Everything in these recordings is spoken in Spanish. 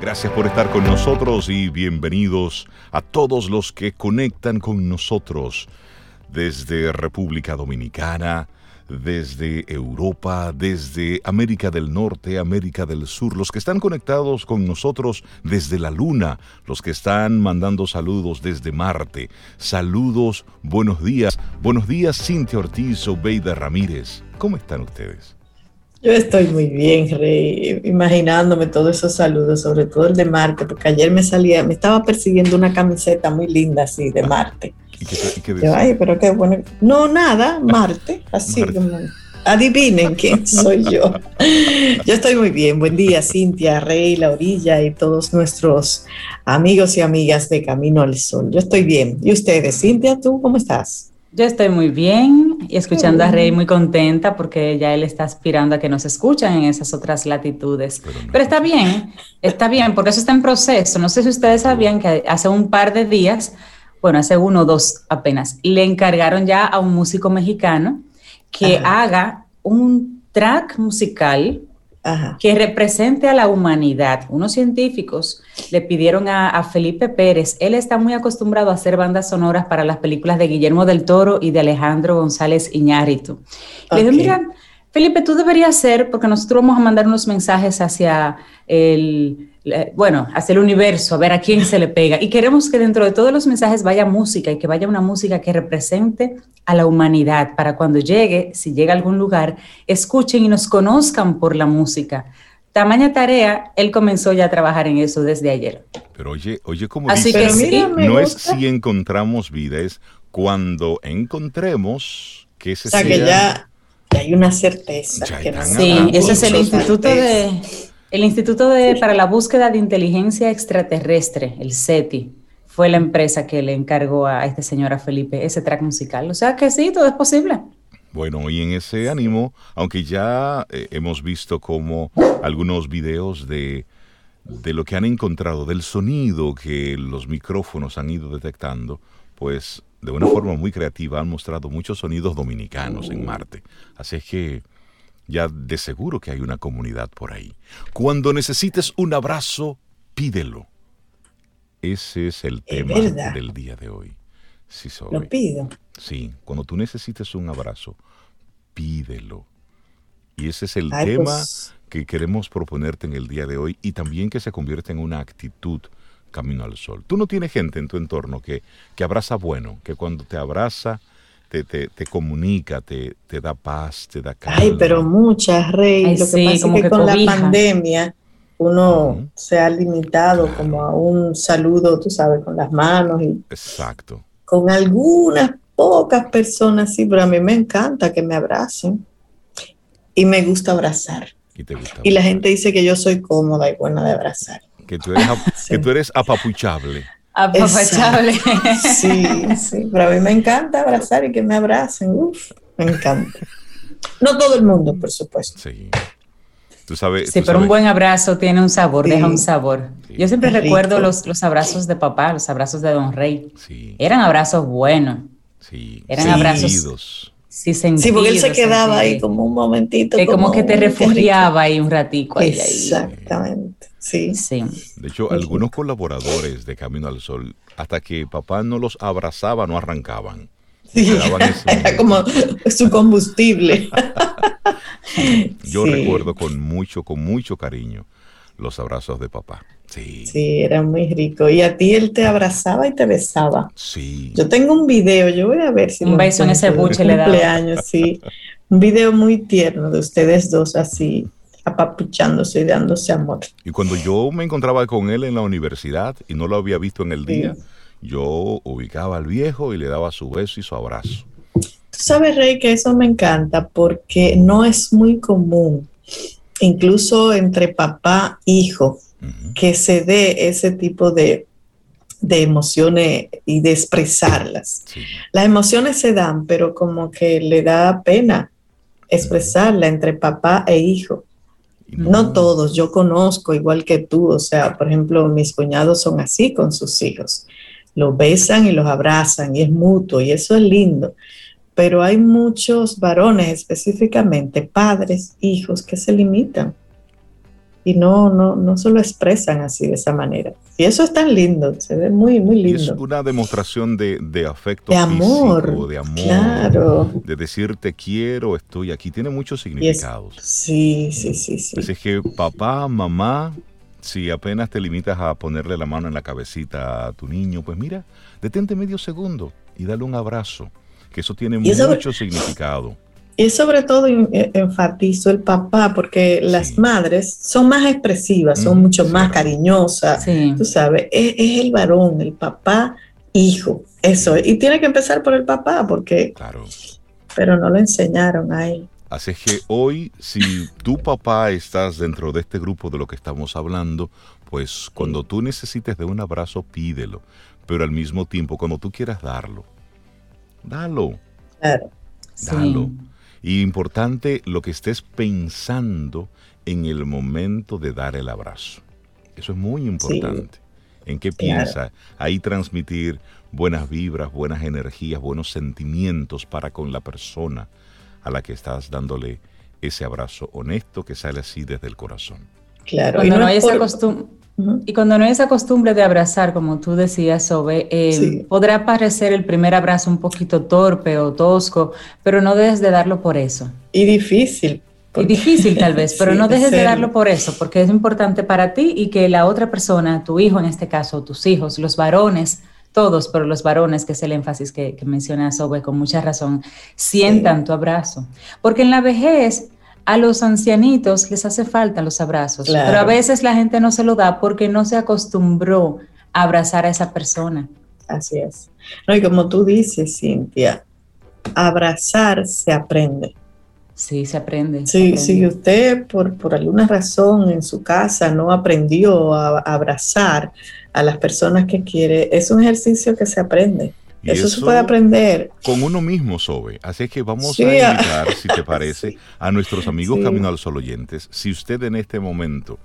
Gracias por estar con nosotros y bienvenidos a todos los que conectan con nosotros desde República Dominicana, desde Europa, desde América del Norte, América del Sur, los que están conectados con nosotros desde la Luna, los que están mandando saludos desde Marte. Saludos, buenos días. Buenos días, Cintia Ortiz, Obeida Ramírez. ¿Cómo están ustedes? Yo estoy muy bien, Rey, imaginándome todos esos saludos, sobre todo el de Marte, porque ayer me salía, me estaba persiguiendo una camiseta muy linda así de Marte. ¿Y qué, Ay, pero qué bueno. No, nada, Marte, así como. Adivinen quién soy yo. Yo estoy muy bien. Buen día, Cintia, Rey, La Orilla y todos nuestros amigos y amigas de Camino al Sol. Yo estoy bien. ¿Y ustedes? Cintia, ¿tú cómo estás? Yo estoy muy bien y escuchando a Rey muy contenta porque ya él está aspirando a que nos escuchen en esas otras latitudes. Pero, está bien, está bien, porque eso está en proceso. No sé si ustedes sabían que hace un par de días, bueno, hace uno o dos apenas, le encargaron ya a un músico mexicano que haga un track musical que represente a la humanidad. Unos científicos le pidieron a, Felipe Pérez, él está muy acostumbrado a hacer bandas sonoras para las películas de Guillermo del Toro y de Alejandro González Iñárritu. Le dije, mira, Felipe, tú deberías ser, porque nosotros vamos a mandar unos mensajes hacia el, bueno, hacia el universo, a ver a quién se le pega. Y queremos que dentro de todos los mensajes vaya música y que vaya una música que represente a la humanidad para cuando llegue, si llega a algún lugar, escuchen y nos conozcan por la música. Tamaña tarea, él comenzó ya a trabajar en eso desde ayer. Pero oye, oye, como Así que no es si encontramos vida, es cuando encontremos que se o sea, que ya, hay una certeza. sí, ese es el instituto de el Instituto de, para la Búsqueda de Inteligencia Extraterrestre, el SETI, fue la empresa que le encargó a este señor, a Felipe, ese track musical. O sea que sí, todo es posible. Bueno, y en ese ánimo, aunque ya eh, hemos visto como algunos videos de, de lo que han encontrado, del sonido que los micrófonos han ido detectando, pues de una forma muy creativa han mostrado muchos sonidos dominicanos en Marte. Así es que ya de seguro que hay una comunidad por ahí. Cuando necesites un abrazo, pídelo. Ese es el tema del día de hoy. Sí, Lo pido. Sí, cuando tú necesites un abrazo, pídelo. Y ese es el tema pues. que queremos proponerte en el día de hoy y también que se convierta en una actitud camino al sol. Tú no tienes gente en tu entorno que, que abraza bueno, que cuando te abraza te, te, te comunica, te, te, da paz, te da calma. Ay, pero muchas, Rey. Lo que pasa es que, con la pandemia uno se ha limitado como a un saludo, tú sabes, con las manos. Y Exacto. Con algunas pocas personas, sí, pero a mí me encanta que me abracen. Y me gusta abrazar. Y, te gusta y la gente dice que yo soy cómoda y buena de abrazar. Que tú eres, que tú eres apapuchable. Apapachable. Sí, sí, pero a mí me encanta abrazar y que me abracen. Uf, me encanta. No todo el mundo, por supuesto. Sí. Tú sabes, sí, pero un buen abrazo tiene un sabor, deja un sabor. Yo siempre recuerdo los, los, abrazos de papá, los abrazos de Don Rey. Sí. Eran abrazos buenos. Sí. Eran abrazos. Sí, sentidos, sí, porque él se quedaba ahí como un momentito. Que como, que te refugiaba ahí un ratico. Exactamente. Sí. sí. De hecho, algunos colaboradores de Camino al Sol, hasta que papá no los abrazaba, no arrancaban. Sí, era como su combustible. Yo recuerdo con mucho, con mucho cariño los abrazos de papá. Sí. Sí, era muy rico. Y a ti él te abrazaba y te besaba. Sí. Yo tengo un video, yo voy a ver si un beso en ese buche le cumpleaños, sí. Un video muy tierno de ustedes dos así apapuchándose y dándose amor. Y cuando yo me encontraba con él en la universidad y no lo había visto en el día, yo ubicaba al viejo y le daba su beso y su abrazo. Tú sabes, Rey, que eso me encanta porque no es muy común, incluso entre papá e hijo, que se dé ese tipo de, emociones y de expresarlas. Las emociones se dan, pero como que le da pena expresarla entre papá e hijo. No. todos, yo conozco igual que tú, o sea, por ejemplo, mis cuñados son así con sus hijos, los besan y los abrazan y es mutuo y eso es lindo, pero hay muchos varones específicamente, padres, hijos, que se limitan. Y no, no, no se lo expresan así de esa manera. Y eso es tan lindo, se ve muy, muy lindo. es una demostración de, de afecto de amor, de amor, claro. de decir te quiero, estoy aquí. Tiene muchos significados. sí, sí, sí, sí. es que papá, mamá, si apenas te limitas a ponerle la mano en la cabecita a tu niño, pues mira, detente medio segundo y dale un abrazo, que eso tiene mucho significado. Y sobre todo e, enfatizo el papá, porque las madres son más expresivas, son mucho más cariñosas. Tú sabes, es, el varón, el papá, hijo. Eso. Y tiene que empezar por el papá, porque. Claro. Pero no lo enseñaron a él. Así es que hoy, si tu papá estás dentro de este grupo de lo que estamos hablando, pues cuando tú necesites de un abrazo, pídelo. Pero al mismo tiempo, cuando tú quieras darlo, dalo. Claro. Dalo. Y importante lo que estés pensando en el momento de dar el abrazo. Eso es muy importante. ¿En qué piensa? Ahí transmitir buenas vibras, buenas energías, buenos sentimientos para con la persona a la que estás dándole ese abrazo honesto que sale así desde el corazón. Claro. y no hay esa costumbre y cuando no hay esa costumbre de abrazar, como tú decías, Sobe, eh, podrá parecer el primer abrazo un poquito torpe o tosco, pero no dejes de darlo por eso. Y difícil. Y difícil tal vez, pero no dejes de darlo por eso, porque es importante para ti y que la otra persona, tu hijo en este caso, tus hijos, los varones, todos, pero los varones, que es el énfasis que, que menciona Sobe con mucha razón, sientan tu abrazo. Porque en la vejez a los ancianitos les hace falta los abrazos, pero a veces la gente no se lo da porque no se acostumbró a abrazar a esa persona. Así es. No, y como tú dices, Cintia, abrazar se aprende. Sí, se aprende. Sí, si usted por, por alguna razón en su casa no aprendió a abrazar a las personas que quiere, es un ejercicio que se aprende eso, se puede aprender. Con uno mismo, Sobe. Así que vamos a invitar, si te parece, a nuestros amigos Camino al Sol oyentes, si usted en este momento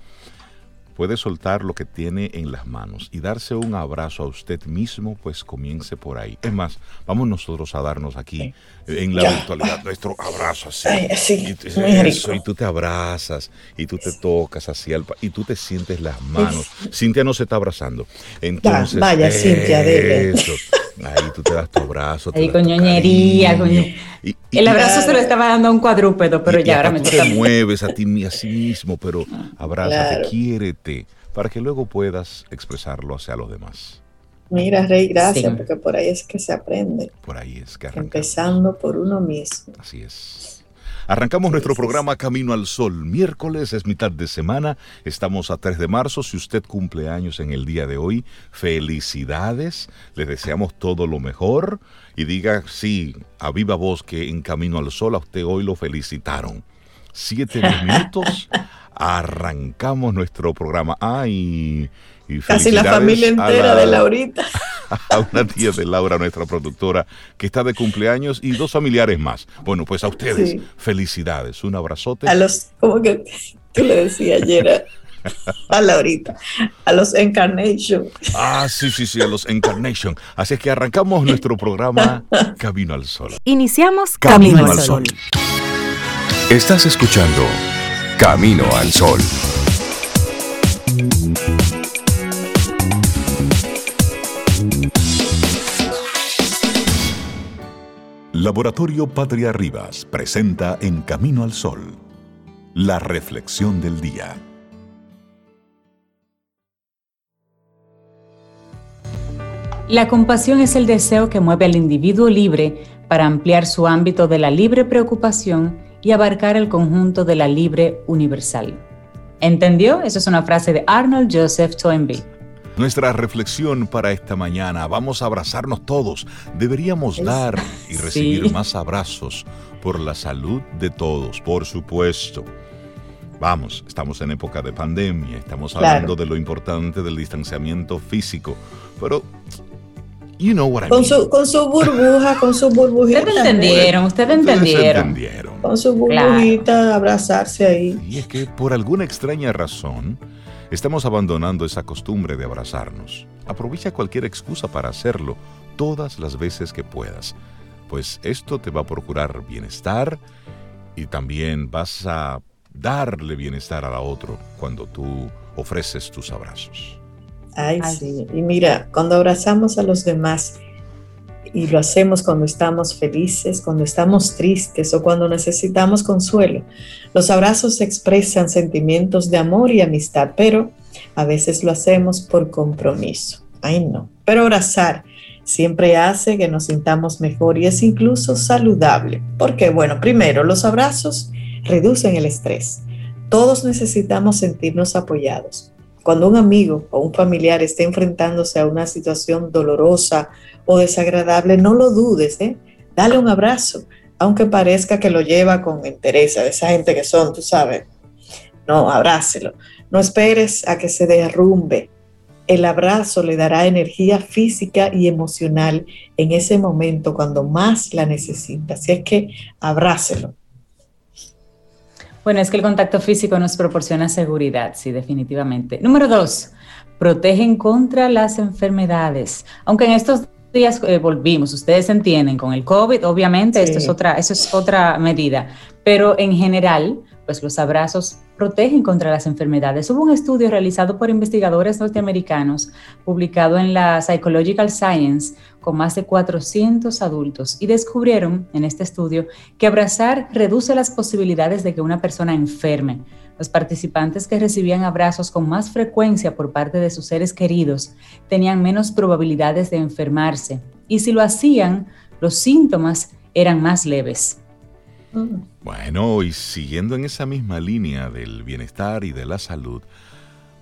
puede soltar lo que tiene en las manos y darse un abrazo a usted mismo, pues comience por ahí. Es más, vamos nosotros a darnos aquí en la virtualidad nuestro abrazo así. y, eso, y tú te abrazas y tú te tocas así y tú te sientes las manos. Cintia no se está abrazando. Entonces, vaya, Cintia, debe. Ahí tú te das tu abrazo. Ahí con ñoñería. el abrazo se lo estaba dando a un cuadrúpedo, pero ya ahora me tú te mueves a ti a sí mismo, pero abrázate, claro. quiérete, para que luego puedas expresarlo hacia los demás. Mira, Rey, gracias, porque por ahí es que se aprende. Por ahí es que arrancamos. Empezando por uno mismo. Así es. Arrancamos nuestro programa Camino al Sol. Miércoles es mitad de semana. Estamos a 3 de marzo. Si usted cumple años en el día de hoy, felicidades. Les deseamos todo lo mejor. Y diga, sí, a viva voz que en Camino al Sol a usted hoy lo felicitaron. Siete minutos. Arrancamos nuestro programa. Ay. Casi la familia entera de Laurita. A una tía de Laura, nuestra productora, que está de cumpleaños y dos familiares más. Bueno, pues a ustedes, felicidades. Un abrazote. A los, como que, le decía ayer a Laurita, a los Encarnation. Ah, sí, sí, sí, a los Encarnation. Así es que arrancamos nuestro programa Camino al Sol. Iniciamos Camino, al Sol. Estás escuchando Camino al Sol. Laboratorio Patria Rivas presenta En Camino al Sol, la reflexión del día. La compasión es el deseo que mueve al individuo libre para ampliar su ámbito de la libre preocupación y abarcar el conjunto de la libre universal. ¿Entendió? Esa es una frase de Arnold Joseph Toynbee. Nuestra reflexión para esta mañana, vamos a abrazarnos todos. Deberíamos dar y recibir más abrazos por la salud de todos, por supuesto. Vamos, estamos en época de pandemia, estamos hablando de lo importante del distanciamiento físico, pero you know what I con Su, con su burbuja, con su burbujita. Ustedes entendieron, ustedes entendieron. Con su burbujita, abrazarse ahí. Y es que por alguna extraña razón, Estamos abandonando esa costumbre de abrazarnos. Aprovecha cualquier excusa para hacerlo todas las veces que puedas, pues esto te va a procurar bienestar y también vas a darle bienestar a la otro cuando tú ofreces tus abrazos. Ay, sí. Y mira, cuando abrazamos a los demás y lo hacemos cuando estamos felices, cuando estamos tristes o cuando necesitamos consuelo, los abrazos expresan sentimientos de amor y amistad, pero a veces lo hacemos por compromiso. Ay, no. Pero abrazar siempre hace que nos sintamos mejor y es incluso saludable. Porque, bueno, primero, los abrazos reducen el estrés. Todos necesitamos sentirnos apoyados. Cuando un amigo o un familiar esté enfrentándose a una situación dolorosa o desagradable, no lo dudes, ¿eh? dale un abrazo, aunque parezca que lo lleva con interés, de esa gente que son, tú sabes. No, abrácelo. No esperes a que se derrumbe. El abrazo le dará energía física y emocional en ese momento cuando más la necesita. Así es que abrácelo. Bueno, es que el contacto físico nos proporciona seguridad, sí, definitivamente. Número dos, protegen contra las enfermedades. Aunque en estos días eh, volvimos, ustedes entienden, con el COVID, obviamente, esto es otra, eso es otra medida, pero en general, pues los abrazos protegen contra las enfermedades. Hubo un estudio realizado por investigadores norteamericanos, publicado en la Psychological Science, con más de 400 adultos, y descubrieron en este estudio que abrazar reduce las posibilidades de que una persona enferme. Los participantes que recibían abrazos con más frecuencia por parte de sus seres queridos tenían menos probabilidades de enfermarse, y si lo hacían, los síntomas eran más leves. Bueno, y siguiendo en esa misma línea del bienestar y de la salud,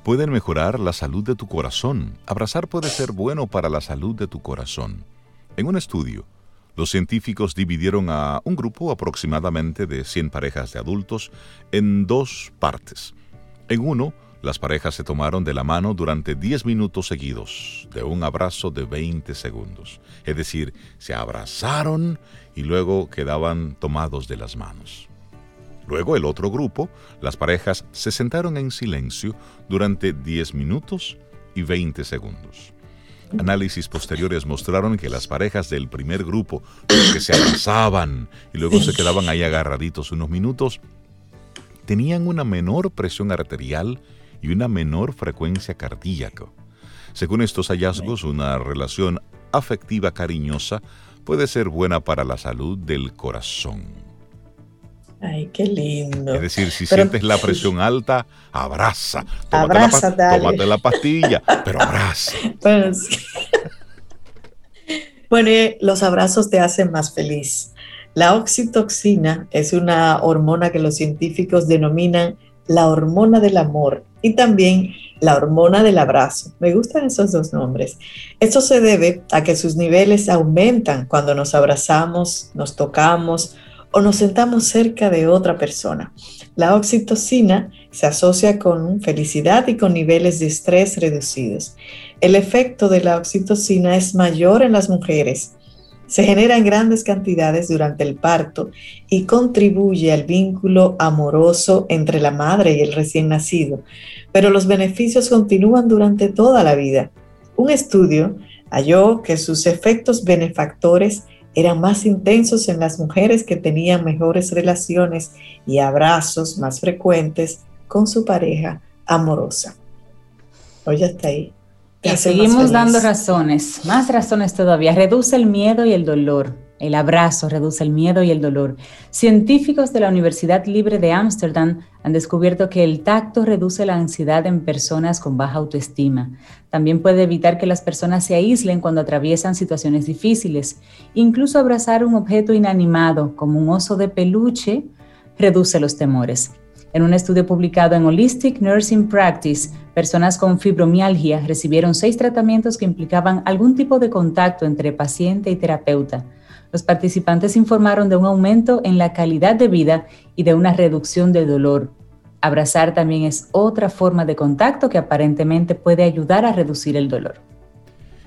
pueden mejorar la salud de tu corazón. Abrazar puede ser bueno para la salud de tu corazón. En un estudio, los científicos dividieron a un grupo aproximadamente de 100 parejas de adultos en dos partes. En uno, las parejas se tomaron de la mano durante 10 minutos seguidos, de un abrazo de 20 segundos. Es decir, se abrazaron y luego quedaban tomados de las manos. Luego el otro grupo, las parejas se sentaron en silencio durante 10 minutos y 20 segundos. Análisis posteriores mostraron que las parejas del primer grupo, que se abrazaban y luego se quedaban ahí agarraditos unos minutos, tenían una menor presión arterial y una menor frecuencia cardíaca. Según estos hallazgos, una relación afectiva cariñosa puede ser buena para la salud del corazón. Ay, qué lindo. Es decir, si sientes la presión alta, abraza. Tómate, la, tómate la pastilla, pero abraza. Pues, bueno, los abrazos te hacen más feliz. La oxitoxina es una hormona que los científicos denominan la hormona del amor y también la hormona del abrazo. Me gustan esos dos nombres. Esto se debe a que sus niveles aumentan cuando nos abrazamos, nos tocamos o nos sentamos cerca de otra persona. La oxitocina se asocia con felicidad y con niveles de estrés reducidos. El efecto de la oxitocina es mayor en las mujeres se genera en grandes cantidades durante el parto y contribuye al vínculo amoroso entre la madre y el recién nacido, pero los beneficios continúan durante toda la vida. Un estudio halló que sus efectos benefactores eran más intensos en las mujeres que tenían mejores relaciones y abrazos más frecuentes con su pareja amorosa. Oye, está ahí. Y seguimos dando razones, más razones todavía. Reduce el miedo y el dolor. El abrazo reduce el miedo y el dolor. Científicos de la Universidad Libre de Ámsterdam han descubierto que el tacto reduce la ansiedad en personas con baja autoestima. También puede evitar que las personas se aíslen cuando atraviesan situaciones difíciles. Incluso abrazar un objeto inanimado, como un oso de peluche, reduce los temores. En un estudio publicado en Holistic Nursing Practice, personas con fibromialgia recibieron seis tratamientos que implicaban algún tipo de contacto entre paciente y terapeuta. Los participantes informaron de un aumento en la calidad de vida y de una reducción del dolor. Abrazar también es otra forma de contacto que aparentemente puede ayudar a reducir el dolor.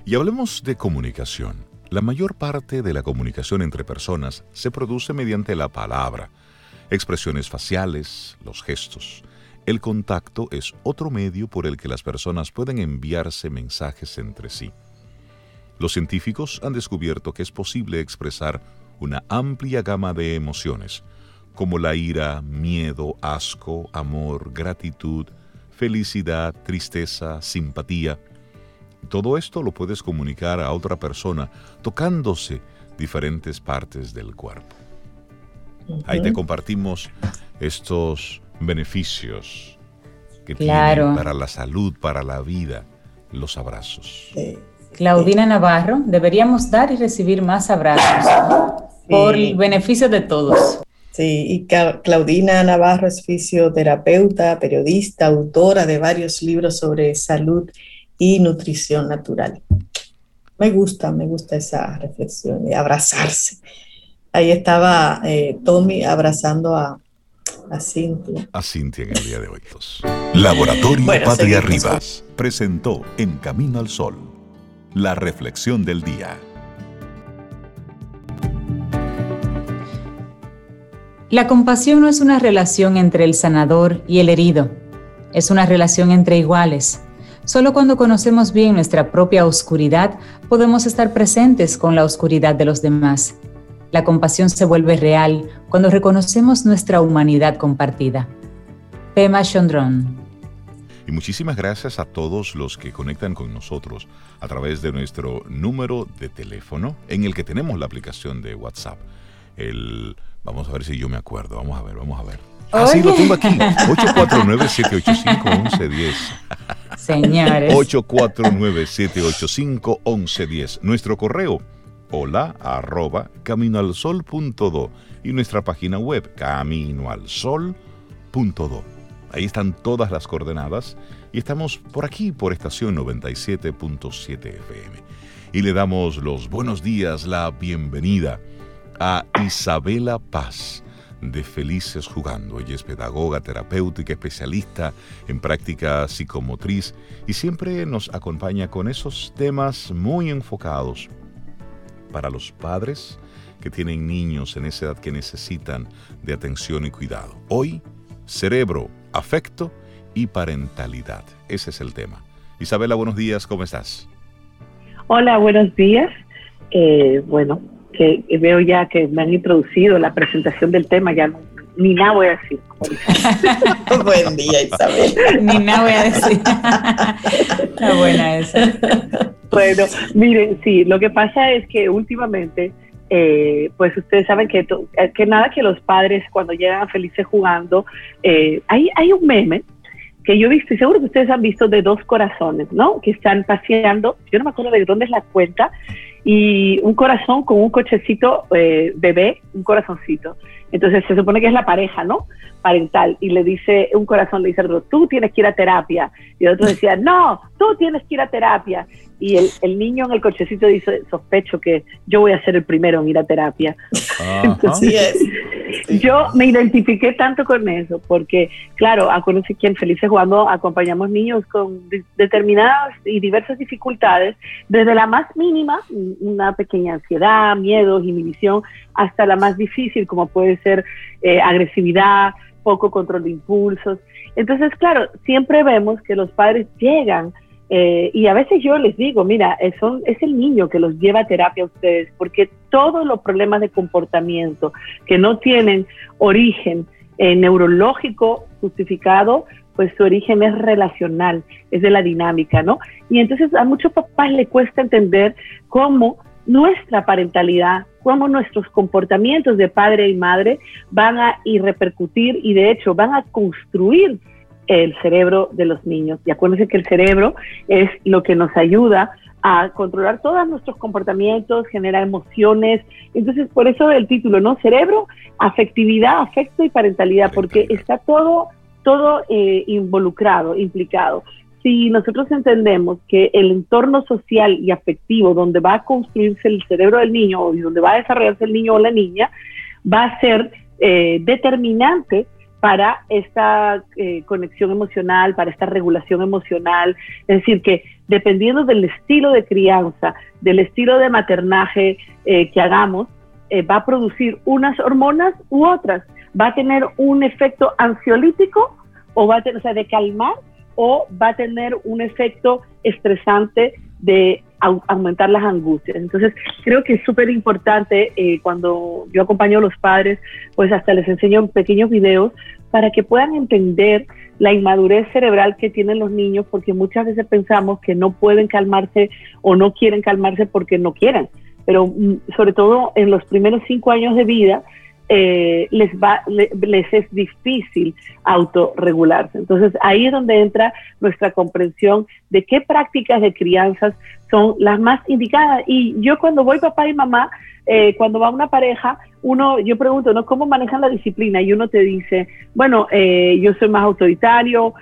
Y hablemos de comunicación. La mayor parte de la comunicación entre personas se produce mediante la palabra expresiones faciales, los gestos. El contacto es otro medio por el que las personas pueden enviarse mensajes entre sí. Los científicos han descubierto que es posible expresar una amplia gama de emociones, como la ira, miedo, asco, amor, gratitud, felicidad, tristeza, simpatía. Todo esto lo puedes comunicar a otra persona tocándose diferentes partes del cuerpo. Ahí te compartimos estos beneficios que tienen para la salud, para la vida, los abrazos. Claudina Navarro, deberíamos dar y recibir más abrazos por el beneficio de todos. Sí, y Claudina Navarro es fisioterapeuta, periodista, autora de varios libros sobre salud y nutrición natural. Me gusta, me gusta esa reflexión de abrazarse. Ahí estaba eh, Tommy abrazando a, a Cintia. A Cintia en el día de hoy. Laboratorio Patria Rivas presentó En Camino al Sol la reflexión del día. La compasión no es una relación entre el sanador y el herido, es una relación entre iguales. Solo cuando conocemos bien nuestra propia oscuridad podemos estar presentes con la oscuridad de los demás. La compasión se vuelve real cuando reconocemos nuestra humanidad compartida. Pema Chandron. Y muchísimas gracias a todos los que conectan con nosotros a través de nuestro número de teléfono en el que tenemos la aplicación de WhatsApp. El, vamos a ver si yo me acuerdo. Vamos a ver, vamos a ver. Ah, sí, lo tengo aquí. 849-785-1110. Señores. 849-785-1110. Nuestro correo, hola arroba caminoalsol.do y nuestra página web, caminoalsol.do. Ahí están todas las coordenadas y estamos por aquí, por estación 97.7 FM. Y le damos los buenos días, la bienvenida a Isabela Paz de Felices Jugando. Ella es pedagoga, terapéutica, especialista en práctica psicomotriz y siempre nos acompaña con esos temas muy enfocados para los padres que tienen niños en esa edad que necesitan de atención y cuidado. Hoy, cerebro, afecto y parentalidad. Ese es el tema. Isabela, buenos días, ¿cómo estás? Hola, buenos días. Eh, bueno, que veo ya que me han introducido la presentación del tema, ya ni nada voy a decir. Buen día, Isabel. ni nada voy a decir. Está buena esa. Bueno, miren, sí, lo que pasa es que últimamente eh, pues ustedes saben que, eh, que nada que los padres cuando llegan felices jugando, eh, hay, hay un meme que yo he visto y seguro que ustedes han visto de dos corazones, ¿no? Que están paseando, yo no me acuerdo de dónde es la cuenta, y un corazón con un cochecito bebé, un corazoncito. Entonces se supone que es la pareja, ¿no? Parental. Y le dice, un corazón le dice al otro, tú tienes que ir a terapia. Y el otro decía, no, tú tienes que ir a terapia y el, el, niño en el cochecito dice, sospecho que yo voy a ser el primero en ir a terapia. Entonces, yo me identifiqué tanto con eso, porque claro, acuérdense que en Felices Jugando acompañamos niños con determinadas y diversas dificultades, desde la más mínima, una pequeña ansiedad, miedos, inhibición, hasta la más difícil, como puede ser eh, agresividad, poco control de impulsos. Entonces, claro, siempre vemos que los padres llegan eh, y a veces yo les digo, mira, es, es el niño que los lleva a terapia a ustedes, porque todos los problemas de comportamiento que no tienen origen eh, neurológico justificado, pues su origen es relacional, es de la dinámica, ¿no? Y entonces a muchos papás le cuesta entender cómo nuestra parentalidad, cómo nuestros comportamientos de padre y madre van a y repercutir y de hecho van a construir el cerebro de los niños. Y acuérdense que el cerebro es lo que nos ayuda a controlar todos nuestros comportamientos, genera emociones. Entonces, por eso el título, ¿no? Cerebro, afectividad, afecto y parentalidad, porque está todo, todo eh, involucrado, implicado. Si nosotros entendemos que el entorno social y afectivo donde va a construirse el cerebro del niño o donde va a desarrollarse el niño o la niña, va a ser eh, determinante para esta eh, conexión emocional, para esta regulación emocional. Es decir, que dependiendo del estilo de crianza, del estilo de maternaje eh, que hagamos, eh, va a producir unas hormonas u otras. Va a tener un efecto ansiolítico o va a tener, o sea, de calmar o va a tener un efecto estresante de aumentar las angustias. Entonces, creo que es súper importante eh, cuando yo acompaño a los padres, pues hasta les enseño pequeños videos para que puedan entender la inmadurez cerebral que tienen los niños, porque muchas veces pensamos que no pueden calmarse o no quieren calmarse porque no quieran. Pero mm, sobre todo en los primeros cinco años de vida, eh, les, va, les es difícil autorregularse. Entonces ahí es donde entra nuestra comprensión de qué prácticas de crianzas son las más indicadas. Y yo cuando voy papá y mamá, eh, cuando va una pareja, uno, yo pregunto, ¿no? ¿Cómo manejan la disciplina? Y uno te dice, bueno, eh, yo soy más autoritario,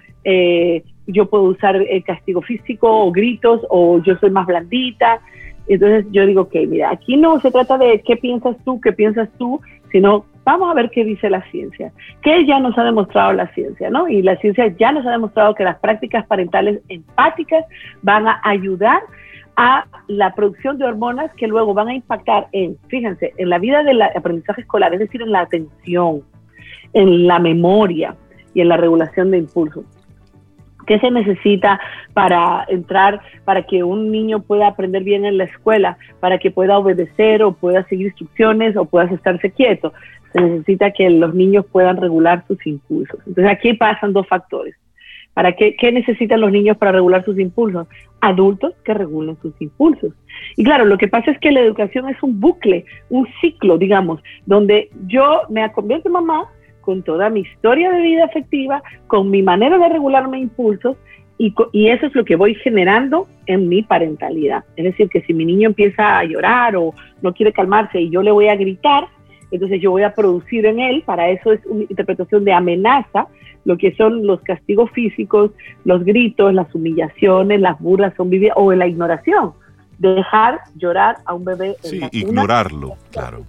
yo puedo usar el castigo físico o gritos, o yo soy más blandita. Entonces yo digo, ok, mira, aquí no se trata de qué piensas tú, qué piensas tú, sino vamos a ver qué dice la ciencia, qué ya nos ha demostrado la ciencia, ¿no? Y la ciencia ya nos ha demostrado que las prácticas parentales empáticas van a ayudar a la producción de hormonas que luego van a impactar en, fíjense, en la vida del aprendizaje escolar, es decir, en la atención, en la memoria y en la regulación de impulsos. ¿Qué se necesita para entrar, para que un niño pueda aprender bien en la escuela, para que pueda obedecer o pueda seguir instrucciones o pueda estarse quieto? Se necesita que los niños puedan regular sus impulsos. Entonces aquí pasan dos factores. ¿Para qué, qué necesitan los niños para regular sus impulsos? Adultos que regulen sus impulsos. Y claro, lo que pasa es que la educación es un bucle, un ciclo, digamos, donde yo me convierto en mamá, con toda mi historia de vida afectiva, con mi manera de regularme impulsos y, y, eso es lo que voy generando en mi parentalidad. Es decir, que si mi niño empieza a llorar o no quiere calmarse y yo le voy a gritar, entonces yo voy a producir en él, para eso es una interpretación de amenaza, lo que son los castigos físicos, los gritos, las humillaciones, las burlas son o la ignoración. Dejar llorar a un bebé. Sí, ignorarlo, claro.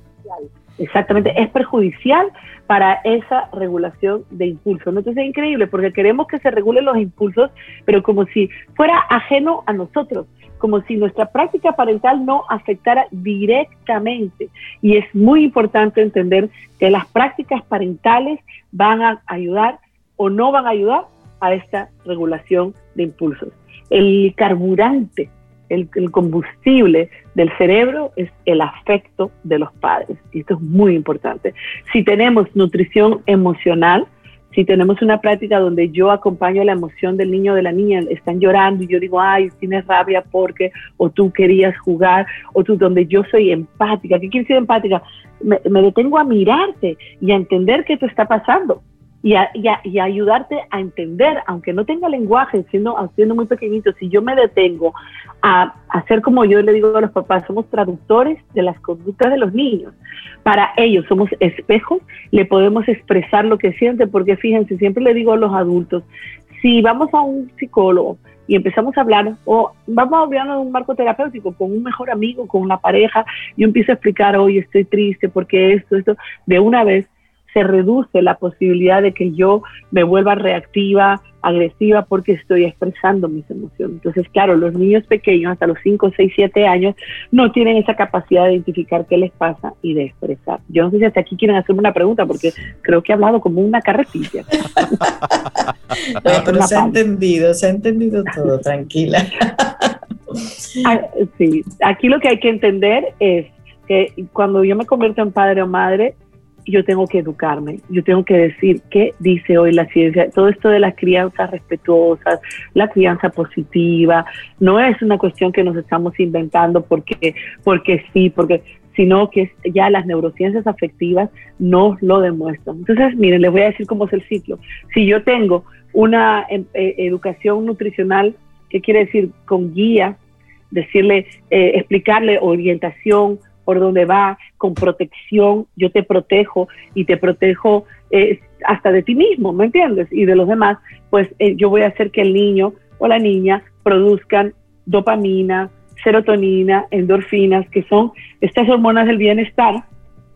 Exactamente, es perjudicial para esa regulación de impulsos. Entonces es increíble porque queremos que se regulen los impulsos, pero como si fuera ajeno a nosotros, como si nuestra práctica parental no afectara directamente. Y es muy importante entender que las prácticas parentales van a ayudar o no van a ayudar a esta regulación de impulsos. El carburante el, combustible del cerebro es el afecto de los padres. Y esto es muy importante. Si tenemos nutrición emocional, si tenemos una práctica donde yo acompaño la emoción del niño o de la niña, están llorando y yo digo, ay, tienes rabia porque, o tú querías jugar, o tú, donde yo soy empática. ¿Qué quiere decir empática? Me, me detengo a mirarte y a entender qué te está pasando y, y, ayudarte a entender, aunque no tenga lenguaje, siendo, siendo muy pequeñito, si yo me detengo a hacer como yo le digo a los papás, somos traductores de las conductas de los niños. Para ellos somos espejos, le podemos expresar lo que siente, porque fíjense, siempre le digo a los adultos, si vamos a un psicólogo y empezamos a hablar, o vamos a hablar en un marco terapéutico con un mejor amigo, con una pareja, yo empiezo a explicar, hoy estoy triste porque esto, esto, de una vez se reduce la posibilidad de que yo me vuelva reactiva, agresiva, porque estoy expresando mis emociones. Entonces, claro, los niños pequeños, hasta los 5, 6, 7 años, no tienen esa capacidad de identificar qué les pasa y de expresar. Yo no sé si hasta aquí quieren hacerme una pregunta, porque creo que he hablado como una carretilla. pero se ha entendido, se ha entendido todo, tranquila. Ah, sí, aquí lo que hay que entender es que cuando yo me convierto en padre o madre, yo tengo que educarme, yo tengo que decir qué dice hoy la ciencia, todo esto de las crianzas respetuosas, la crianza positiva, no es una cuestión que nos estamos inventando porque, porque sí, porque sino que ya las neurociencias afectivas nos lo demuestran. Entonces, miren, les voy a decir cómo es el ciclo. Si yo tengo una em, eh, educación nutricional, ¿qué quiere decir? Con guía, decirle, eh, explicarle orientación, por dónde va, con protección, yo te protejo y te protejo eh, hasta de ti mismo, ¿me entiendes? Y de los demás, pues eh, yo voy a hacer que el niño o la niña produzcan dopamina, serotonina, endorfinas, que son estas hormonas del bienestar,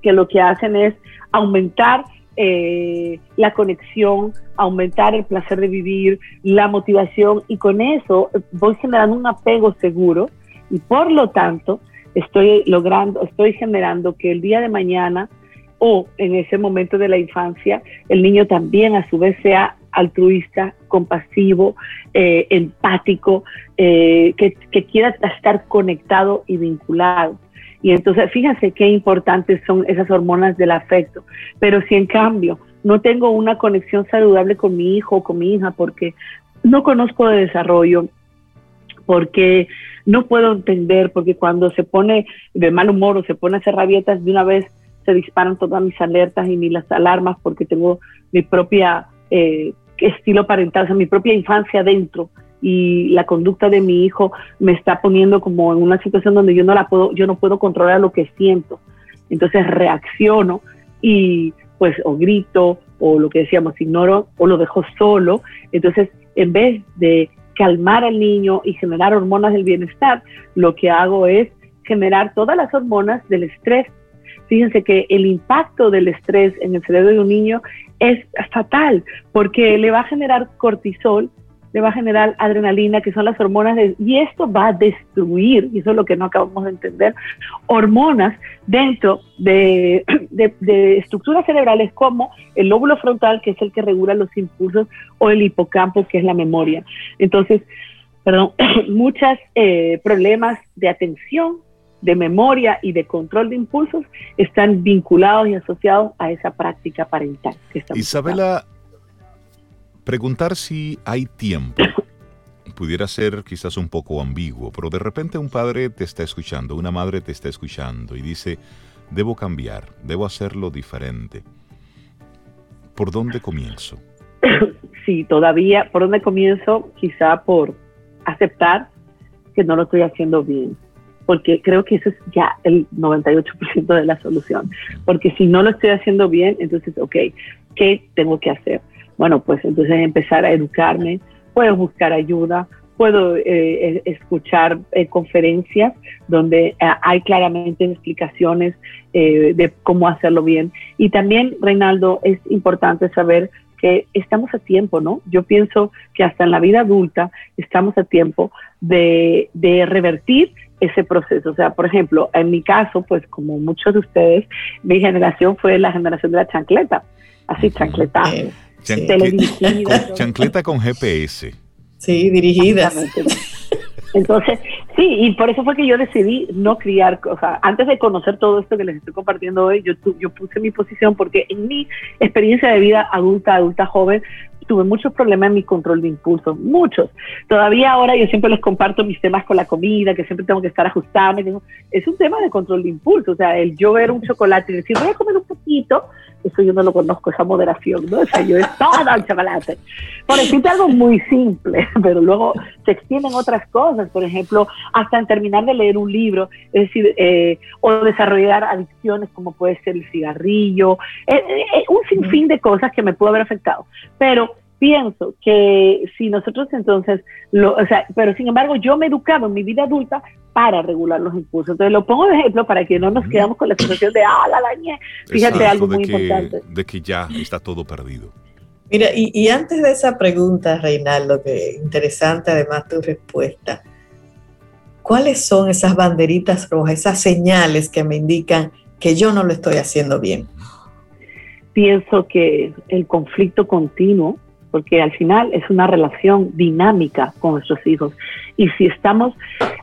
que lo que hacen es aumentar eh, la conexión, aumentar el placer de vivir, la motivación, y con eso voy generando un apego seguro y por lo tanto estoy logrando, estoy generando que el día de mañana o en ese momento de la infancia, el niño también a su vez sea altruista, compasivo, eh, empático, eh, que, que quiera estar conectado y vinculado. Y entonces, fíjense qué importantes son esas hormonas del afecto. Pero si en cambio no tengo una conexión saludable con mi hijo o con mi hija porque no conozco de desarrollo, porque no puedo entender, porque cuando se pone de mal humor o se pone a hacer rabietas, de una vez se disparan todas mis alertas y mis las alarmas porque tengo mi propia eh, estilo parental, o sea, mi propia infancia dentro y la conducta de mi hijo me está poniendo como en una situación donde yo no la puedo, yo no puedo controlar lo que siento. Entonces reacciono y pues o grito o lo que decíamos ignoro o lo dejo solo. Entonces, en vez de calmar al niño y generar hormonas del bienestar, lo que hago es generar todas las hormonas del estrés. Fíjense que el impacto del estrés en el cerebro de un niño es fatal porque le va a generar cortisol, va a generar adrenalina, que son las hormonas, de, y esto va a destruir, y eso es lo que no acabamos de entender, hormonas dentro de, estructuras cerebrales como el lóbulo frontal, que es el que regula los impulsos, o el hipocampo, que es la memoria. Entonces, perdón, muchos eh, problemas de atención de memoria y de control de impulsos están vinculados y asociados a esa práctica parental. Isabela, preguntar si hay tiempo pudiera ser quizás un poco ambiguo, pero de repente un padre te está escuchando, una madre te está escuchando y dice, debo cambiar, debo hacerlo diferente. ¿Por dónde comienzo? Sí, todavía, ¿por dónde comienzo? Quizá por aceptar que no lo estoy haciendo bien porque creo que eso es ya el 98% de la solución. Porque si no lo estoy haciendo bien, entonces, ok, ¿qué tengo que hacer? Bueno, pues entonces empezar a educarme, puedo buscar ayuda, puedo eh, escuchar eh, conferencias donde eh, hay claramente explicaciones de cómo hacerlo bien. Y también, Reinaldo, es importante saber que estamos a tiempo, ¿no? Yo pienso que hasta en la vida adulta estamos a tiempo de, de revertir ese proceso. O sea, por ejemplo, en mi caso, pues como muchos de ustedes, mi generación fue la generación de la chancleta, así chancleta. chancleta con GPS. Sí, dirigidas. Entonces, sí, y por eso fue que yo decidí no criar, o sea, antes de conocer todo esto que les estoy compartiendo hoy, yo, yo puse mi posición porque en mi experiencia de vida adulta, adulta joven, tuve muchos problemas en mi control de impulso, muchos. Todavía ahora yo siempre les comparto mis temas con la comida, que siempre tengo que estar ajustándome. Es un tema de control de impulso, o sea, el yo ver un chocolate y decir, voy a comer un poquito, eso yo no lo conozco, esa moderación, ¿no? O sea, yo es todo el chocolate. Por decirte algo muy simple, pero luego se extienden otras cosas, por ejemplo, hasta en terminar de leer un libro, es decir, eh, o desarrollar adicciones como puede ser el cigarrillo, eh, eh, un sinfín de cosas que me pudo haber afectado. Pero pienso que si nosotros entonces, lo, o sea, pero sin embargo yo me he educado en mi vida adulta para regular los impulsos. Entonces lo pongo de ejemplo para que no nos quedamos con la sensación de, ah, la dañé. Fíjate algo muy importante. De que ya está todo perdido. Mira, y, y, antes de esa pregunta, Reinaldo, que interesante además tu respuesta, ¿cuáles son esas banderitas rojas, esas señales que me indican que yo no lo estoy haciendo bien? Pienso que el conflicto continuo porque al final es una relación dinámica con nuestros hijos. Y si estamos,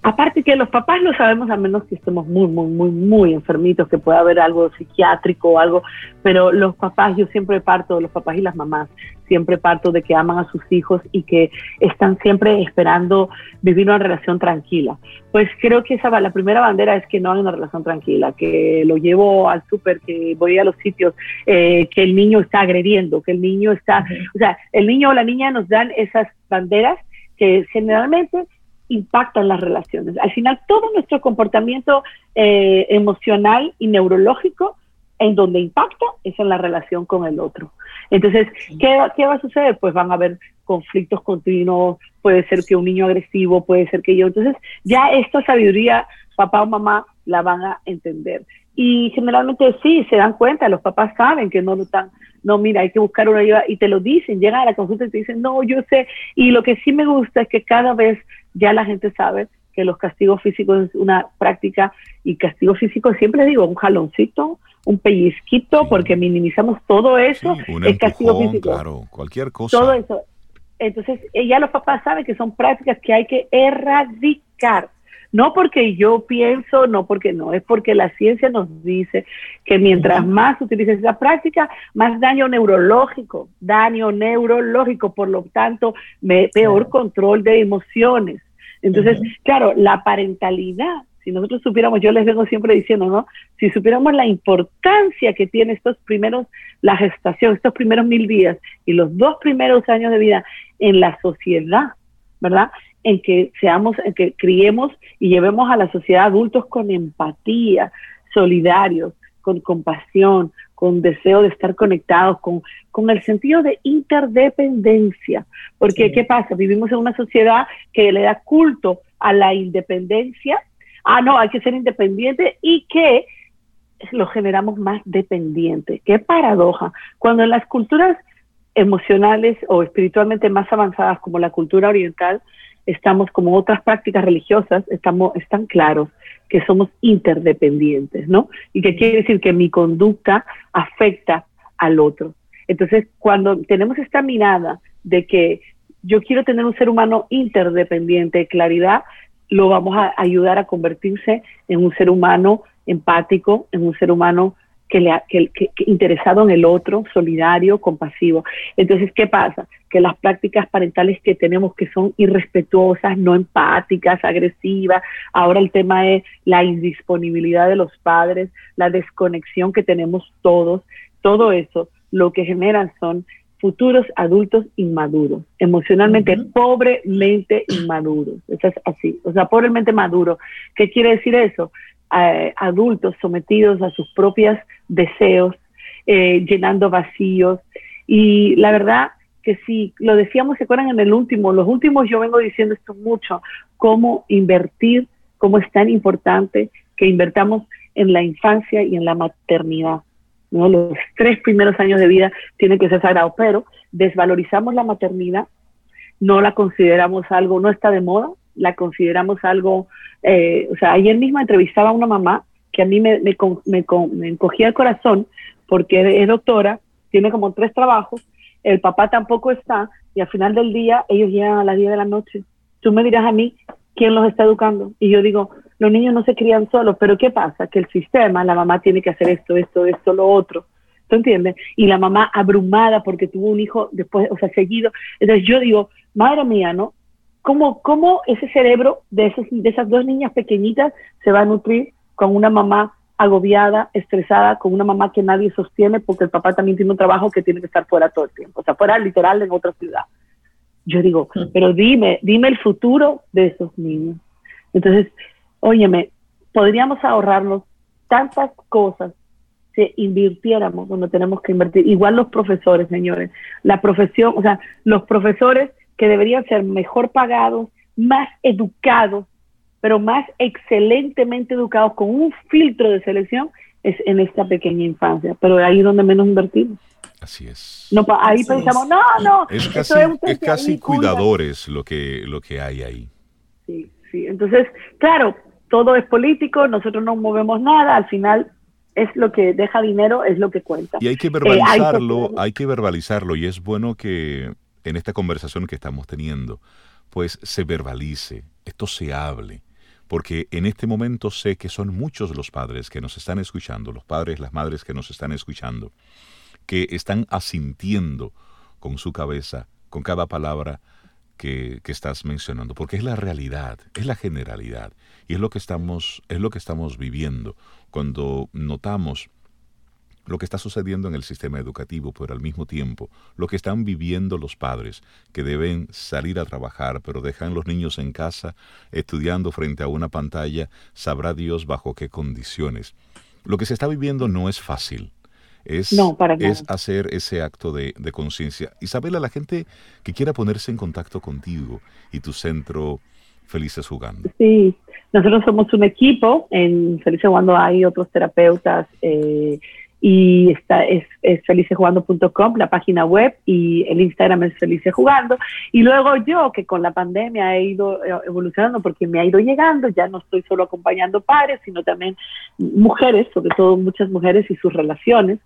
aparte que los papás lo sabemos a menos que estemos muy, muy, muy, muy enfermitos, que pueda haber algo psiquiátrico o algo, pero los papás, yo siempre parto, los papás y las mamás, siempre parto de que aman a sus hijos y que están siempre esperando vivir una relación tranquila. Pues creo que esa la primera bandera es que no hay una relación tranquila, que lo llevo al súper, que voy a los sitios, eh, que el niño está agrediendo, que el niño está, o sea, el niño o la niña nos dan esas banderas que generalmente impactan las relaciones. Al final, todo nuestro comportamiento eh, emocional y neurológico en donde impacta es en la relación con el otro. Entonces, ¿qué, ¿qué, va a suceder? Pues van a haber conflictos continuos, puede ser que un niño agresivo, puede ser que yo. Entonces, ya esta sabiduría, papá o mamá la van a entender. Y generalmente sí, se dan cuenta, los papás saben que no lo están, no, mira, hay que buscar una ayuda y te lo dicen, llegan a la consulta y te dicen, no, yo sé. Y lo que sí me gusta es que cada vez ya la gente sabe que los castigos físicos es una práctica y castigo físico, siempre digo, un jaloncito, un pellizquito porque minimizamos todo eso, el castigo físico. Claro, cualquier cosa. Todo eso. Entonces, ya los papás saben que son prácticas que hay que erradicar. No porque yo pienso, no porque no, es porque la ciencia nos dice que mientras más utilices esa práctica, más daño neurológico, daño neurológico, por lo tanto, peor control de emociones. Entonces, claro, la parentalidad si nosotros supiéramos, yo les vengo siempre diciendo, ¿no? Si supiéramos la importancia que tiene estos primeros, la gestación, estos primeros mil días y los dos primeros años de vida en la sociedad, ¿verdad? En que seamos, en que criemos y llevemos a la sociedad adultos con empatía, solidarios, con compasión, con deseo de estar conectados, con, con el sentido de interdependencia. Porque, ¿qué pasa? Vivimos en una sociedad que le da culto a la independencia ah, no, hay que ser independiente y que lo generamos más dependiente. Qué paradoja. Cuando en las culturas emocionales o espiritualmente más avanzadas como la cultura oriental, estamos como otras prácticas religiosas, estamos, están claros que somos interdependientes, ¿no? Y que quiere decir que mi conducta afecta al otro. Entonces, cuando tenemos esta mirada de que yo quiero tener un ser humano interdependiente, claridad, lo vamos a ayudar a convertirse en un ser humano empático, en un ser humano que le que, interesado en el otro, solidario, compasivo. Entonces, ¿qué pasa? Que las prácticas parentales que tenemos que son irrespetuosas, no empáticas, agresivas, ahora el tema es la indisponibilidad de los padres, la desconexión que tenemos todos, todo eso lo que generan son futuros adultos inmaduros, emocionalmente pobremente inmaduros. Eso es así, o sea, pobremente maduro. ¿Qué quiere decir eso? adultos sometidos a sus propios deseos, eh, llenando vacíos. Y la verdad que si lo decíamos, se acuerdan en el último, los últimos yo vengo diciendo esto mucho, cómo invertir, cómo es tan importante que invertamos en la infancia y en la maternidad. Los tres primeros años de vida tienen que ser sagrados, pero desvalorizamos la maternidad, no la consideramos algo, no está de moda, la consideramos algo, eh, o sea, ayer misma entrevistaba a una mamá que a mí me, me, me, encogía el corazón porque es doctora, tiene como tres trabajos, el papá tampoco está y al final del día ellos llegan a las 10 de la noche. Tú me dirás a mí quién los está educando y yo digo, los niños no se crían solos, pero ¿qué pasa? Que el sistema, la mamá tiene que hacer esto, esto, esto, lo otro. ¿Tú entiendes? Y la mamá abrumada porque tuvo un hijo después, o sea, seguido. Entonces yo digo, madre mía, ¿no? ¿Cómo, cómo ese cerebro de, esos, de esas dos niñas pequeñitas se va a nutrir con una mamá agobiada, estresada, con una mamá que nadie sostiene porque el papá también tiene un trabajo que tiene que estar fuera todo el tiempo, o sea, fuera literal en otra ciudad. Yo digo, mm. pero dime, dime el futuro de esos niños. Entonces, óyeme, podríamos ahorrarnos tantas cosas si invirtiéramos donde tenemos que invertir. Igual los profesores, señores. La profesión, o sea, los profesores que deberían ser mejor pagados, más educados, pero más excelentemente educados con un filtro de selección, es en esta pequeña infancia. Pero ahí es donde menos invertimos. Así es. No, ahí pensamos, no, no. Es casi, es casi cuidadores lo que, lo que hay ahí. Sí, sí. Entonces, claro, todo es político, nosotros no movemos nada, al final es lo que deja dinero, es lo que cuenta. Y hay que eh, verbalizarlo, hay, que verbalizarlo, y es bueno que en esta conversación que estamos teniendo, pues se verbalice, esto se hable, porque en este momento sé que son muchos los padres que nos están escuchando, los padres, las madres que nos están escuchando, que están asintiendo con su cabeza, con cada palabra que, estás mencionando, porque es la realidad, es la generalidad. Y es lo que estamos, es lo que estamos viviendo cuando notamos lo que está sucediendo en el sistema educativo, pero al mismo tiempo lo que están viviendo los padres que deben salir a trabajar, pero dejan los niños en casa estudiando frente a una pantalla, sabrá Dios bajo qué condiciones. Lo que se está viviendo no es fácil. Es, es hacer ese acto de, de conciencia. Isabela, la gente que quiera ponerse en contacto contigo y tu centro Felices Jugando. Sí, nosotros somos un equipo, en Felices Jugando hay otros terapeutas eh, y está, es, es felicejugando.com, la página web, y el Instagram es felicejugando. Y luego yo, que con la pandemia he ido eh, evolucionando porque me ha ido llegando, ya no estoy solo acompañando padres, sino también mujeres, sobre todo muchas mujeres y sus relaciones.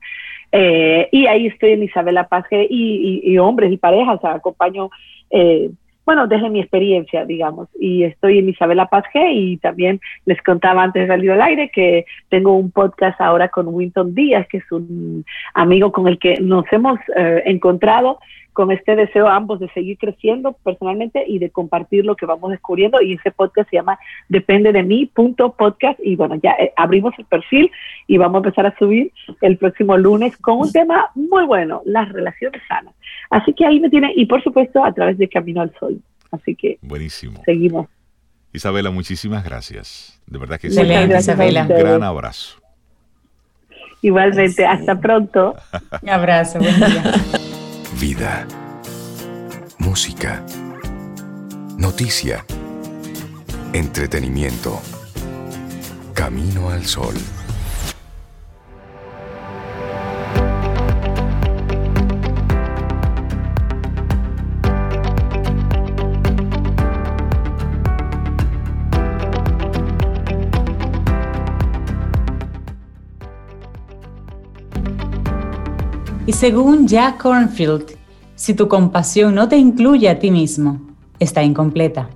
Eh, y ahí estoy en Isabela Paz y, y, hombres y parejas, acompaño eh, bueno, desde mi experiencia, digamos, y estoy en Isabela Paz G y también les contaba antes de salir al aire que tengo un podcast ahora con Winton Díaz, que es un amigo con el que nos hemos eh, encontrado con este deseo ambos de seguir creciendo personalmente y de compartir lo que vamos descubriendo. Y ese podcast se llama Depende de mí, punto podcast. Y bueno, ya eh, abrimos el perfil y vamos a empezar a subir el próximo lunes con un tema muy bueno, las relaciones sanas. Así que ahí me tiene, y por supuesto a través de Camino al Sol. Así que buenísimo. Seguimos. Isabela, muchísimas gracias. De verdad que sí. Isabela. Un gran abrazo. Igualmente, hasta pronto. Un abrazo, buen día. Vida. Música. Noticia. Entretenimiento. Camino al sol. Y según Jack Cornfield, si tu compasión no te incluye a ti mismo, está incompleta.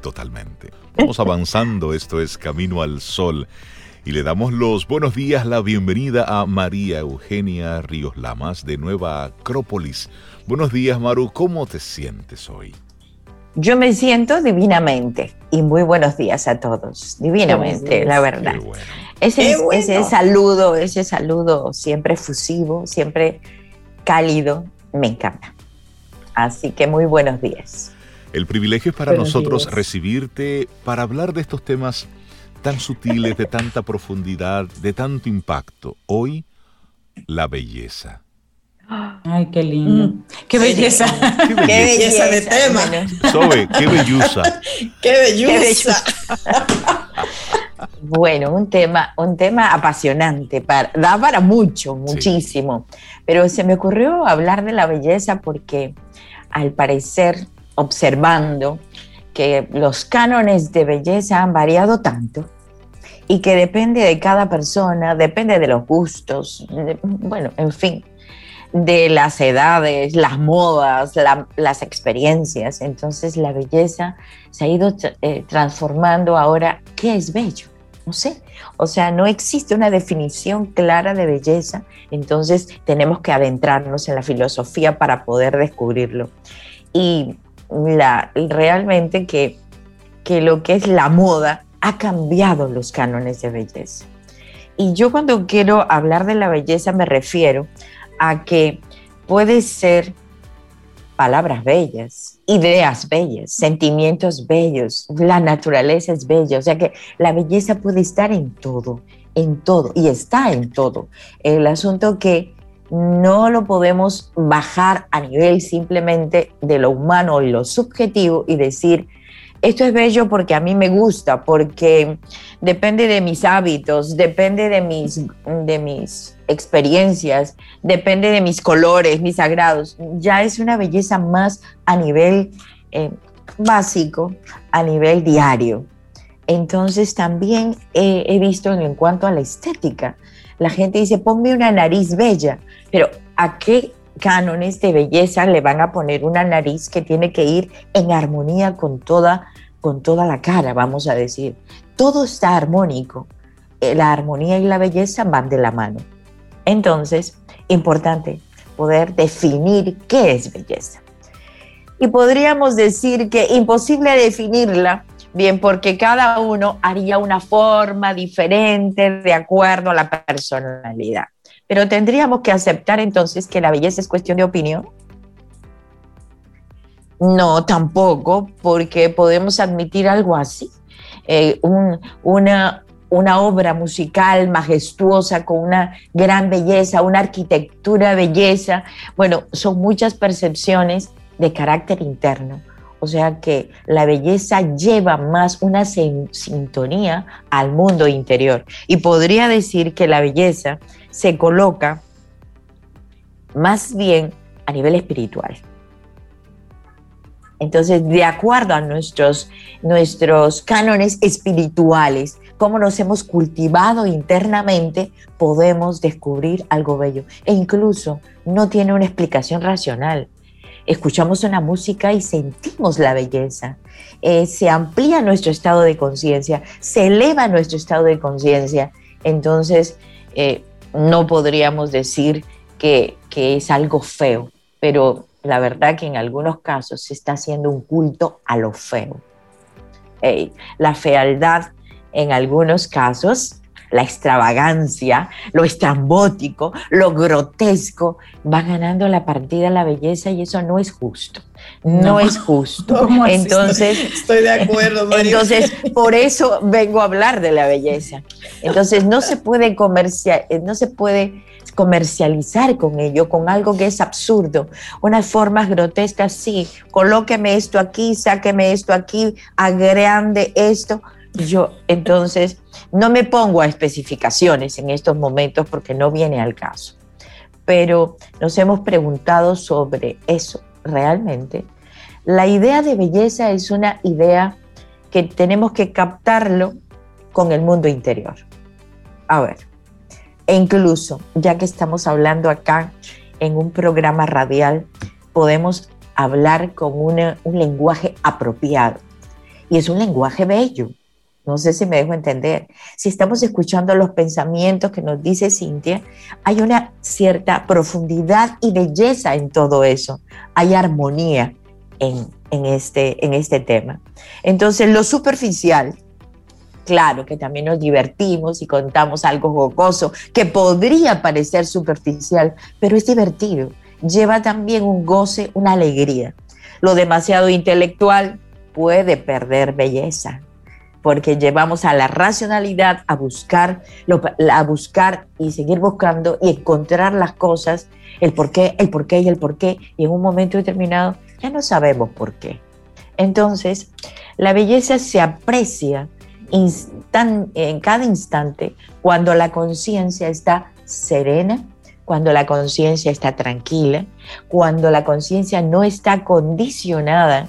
Totalmente. Vamos avanzando, esto es Camino al Sol. Y le damos los buenos días, la bienvenida a María Eugenia Ríos Lamas de Nueva Acrópolis. Buenos días, Maru, ¿cómo te sientes hoy? Yo me siento divinamente y muy buenos días a todos. Divinamente, la verdad. Ese, ese saludo, ese saludo siempre fusivo, siempre cálido, me encanta. Así que muy buenos días. El privilegio es para nosotros recibirte para hablar de estos temas tan sutiles, de tanta profundidad, de tanto impacto. Hoy, la belleza. Ay, qué lindo. Mm. Qué, belleza. qué belleza. de tema. Sobe, qué belluza. qué belluza. bueno, un tema, un tema apasionante, para, da para mucho, muchísimo. Pero se me ocurrió hablar de la belleza porque al parecer, observando que los cánones de belleza han variado tanto y que depende de cada persona, depende de los gustos, bueno, en fin, de las edades, las modas, las experiencias. Entonces la belleza se ha ido eh, transformando ahora. ¿Qué es bello? No sé. O sea, no existe una definición clara de belleza. Entonces tenemos que adentrarnos en la filosofía para poder descubrirlo. Y la, realmente que, que lo que es la moda ha cambiado los cánones de belleza. Y yo cuando quiero hablar de la belleza me refiero a que puede ser palabras bellas, ideas bellas, sentimientos bellos, la naturaleza es bella, o sea que la belleza puede estar en todo, en todo, y está en todo. El asunto que no lo podemos bajar a nivel simplemente de lo humano y lo subjetivo y decir, esto es bello porque a mí me gusta, porque depende de mis hábitos, depende de mis, de mis experiencias, depende de mis colores, mis sagrados. Ya es una belleza más a nivel eh, básico, a nivel diario. Entonces también he visto en cuanto a la estética, la gente dice, ponme una nariz bella, pero ¿a qué cánones de belleza le van a poner una nariz que tiene que ir en armonía con toda, con toda la cara, vamos a decir? Todo está armónico. Eh, la armonía y la belleza van de la mano. Entonces, importante poder definir qué es belleza. Y podríamos decir que imposible definirla, bien, porque cada uno haría una forma diferente de acuerdo a la personalidad. Pero tendríamos que aceptar entonces que la belleza es cuestión de opinión. No, tampoco, porque podemos admitir algo así. Eh, una, una obra musical majestuosa con una gran belleza, una arquitectura belleza. Bueno, son muchas percepciones de carácter interno. O sea que la belleza lleva más una sintonía al mundo interior. Y podría decir que la belleza se coloca más bien a nivel espiritual. Entonces, de acuerdo a nuestros, nuestros cánones espirituales, cómo nos hemos cultivado internamente, podemos descubrir algo bello. E incluso no tiene una explicación racional. Escuchamos una música y sentimos la belleza. Eh, se amplía nuestro estado de conciencia, se eleva nuestro estado de conciencia. Entonces, eh, no podríamos decir que, es algo feo, pero la verdad que en algunos casos se está haciendo un culto a lo feo. la fealdad en algunos casos, la extravagancia, lo estrambótico, lo grotesco, va ganando la partida la belleza y eso no es justo. No, es justo. Entonces, estoy de acuerdo. Entonces, por eso vengo a hablar de la belleza. Entonces, no se puede comercial, no se puede comercializar con ello, con algo que es absurdo, unas formas grotescas, sí, colóqueme esto aquí, sáqueme esto aquí, agrande esto. Yo entonces no me pongo a especificaciones en estos momentos porque no viene al caso, pero nos hemos preguntado sobre eso realmente. La idea de belleza es una idea que tenemos que captarlo con el mundo interior. A ver, e incluso, ya que estamos hablando acá en un programa radial, podemos hablar con un lenguaje apropiado. Y es un lenguaje bello. No sé si me dejo entender. Si estamos escuchando los pensamientos que nos dice Cintia, hay una cierta profundidad y belleza en todo eso. Hay armonía en, en, este, en este tema. Entonces, lo superficial, claro que también nos divertimos y contamos algo jocoso que podría parecer superficial, pero es divertido. Lleva también un goce, una alegría. Lo demasiado intelectual puede perder belleza, porque llevamos a la racionalidad a buscar, a buscar y seguir buscando y encontrar las cosas, el por qué, el por qué y el por qué, y en un momento determinado ya no sabemos por qué. Entonces, la belleza se aprecia en cada instante cuando la conciencia está serena, cuando la conciencia está tranquila, cuando la conciencia no está condicionada,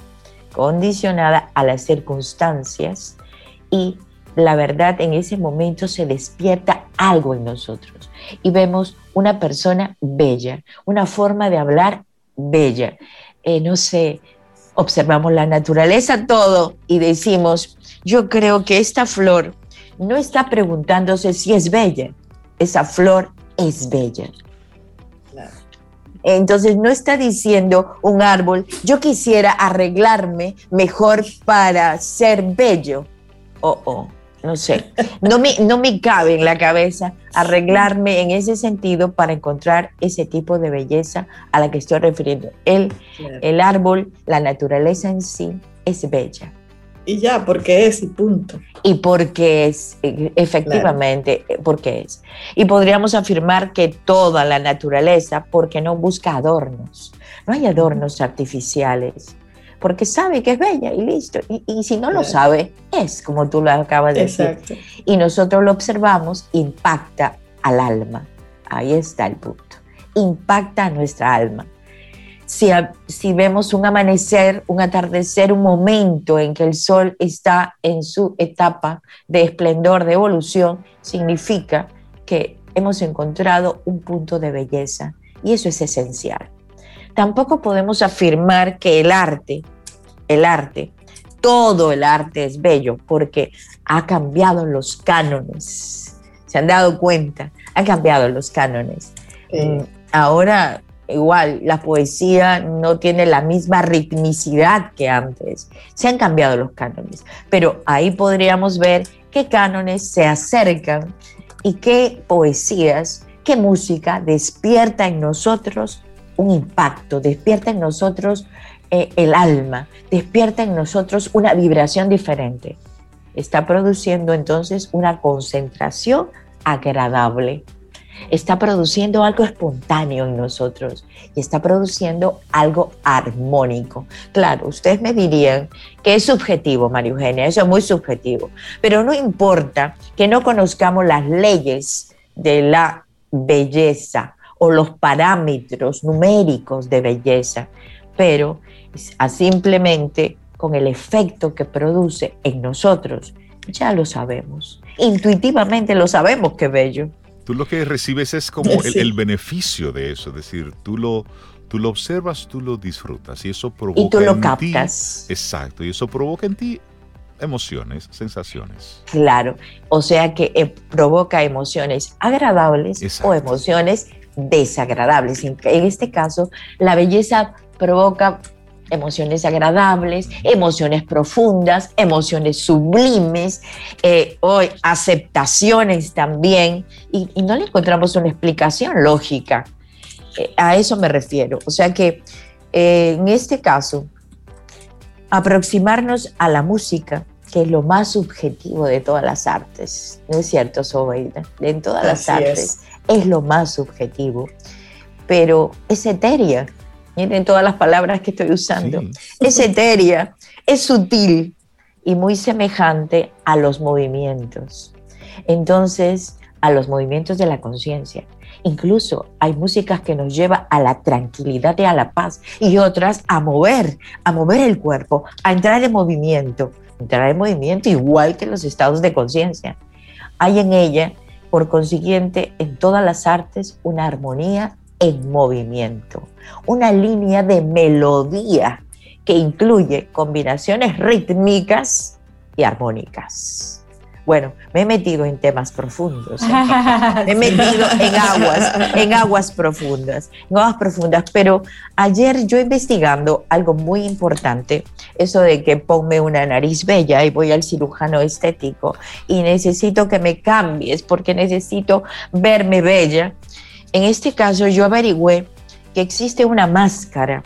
condicionada a las circunstancias y la verdad en ese momento se despierta algo en nosotros y vemos una persona bella, una forma de hablar bella. Eh, no sé, observamos la naturaleza todo y decimos, yo creo que esta flor no está preguntándose si es bella, esa flor es bella. Entonces no está diciendo un árbol, yo quisiera arreglarme mejor para ser bello. Oh, oh, no sé. No me, no me cabe en la cabeza arreglarme en ese sentido para encontrar ese tipo de belleza a la que estoy refiriendo. El, el árbol, la naturaleza en sí, es bella. Y ya, porque es y punto. Y porque es, e, efectivamente, eh, porque es. Y podríamos afirmar que toda la naturaleza, porque no busca adornos. No hay adornos artificiales, porque sabe que es bella y listo. Y, si no lo sabe, es como tú lo acabas de decir. Y nosotros lo observamos, impacta al alma. Ahí está el punto. Impacta a nuestra alma si, vemos un amanecer, un atardecer, un momento en que el sol está en su etapa de esplendor, de evolución, significa que hemos encontrado un punto de belleza y eso es esencial. Tampoco podemos afirmar que el arte, el arte, todo el arte es bello porque ha cambiado los cánones. ¿Se han dado cuenta? Ha cambiado los cánones. Mm, ahora igual la poesía no tiene la misma ritmicidad que antes. Se han cambiado los cánones, pero ahí podríamos ver qué cánones se acercan y qué poesías, qué música despierta en nosotros un impacto, despierta en nosotros eh, el alma, despierta en nosotros una vibración diferente. Está produciendo entonces una concentración agradable está produciendo algo espontáneo en nosotros y está produciendo algo armónico. Claro, ustedes me dirían que es subjetivo, María Eugenia, eso es muy subjetivo, pero no importa que no conozcamos las leyes de la belleza o los parámetros numéricos de belleza, pero simplemente con el efecto que produce en nosotros, ya lo sabemos. Intuitivamente lo sabemos que bello. Tú lo que recibes es como el, beneficio de eso, es decir, tú lo, tú lo observas, tú lo disfrutas y eso provoca. Y tú lo captas. exacto, y eso provoca en ti emociones, sensaciones. Claro, o sea que eh, provoca emociones agradables o emociones desagradables. En, este caso, la belleza provoca emociones agradables, emociones profundas, emociones sublimes, eh, aceptaciones también, y, no le encontramos una explicación lógica. Eh, a eso me refiero. O sea que eh, en este caso, aproximarnos a la música, que es lo más subjetivo de todas las artes, ¿no es cierto, Sobeida? En todas las artes es lo más subjetivo, pero es etérea miren todas las palabras que estoy usando, es etérea, es sutil y muy semejante a los movimientos. Entonces, a los movimientos de la conciencia. Incluso hay músicas que nos lleva a la tranquilidad y a la paz y otras a mover, a mover el cuerpo, a entrar en movimiento, entrar en movimiento igual que los estados de conciencia. Hay en ella, por consiguiente, en todas las artes una armonía en movimiento, una línea de melodía que incluye combinaciones rítmicas y armónicas. Bueno, me he metido en temas profundos. ¿eh? me he metido en aguas, en aguas profundas, en aguas profundas. Pero ayer yo investigando algo muy importante, eso de que ponme una nariz bella y voy al cirujano estético y necesito que me cambies porque necesito verme bella. En este caso yo averigüé que existe una máscara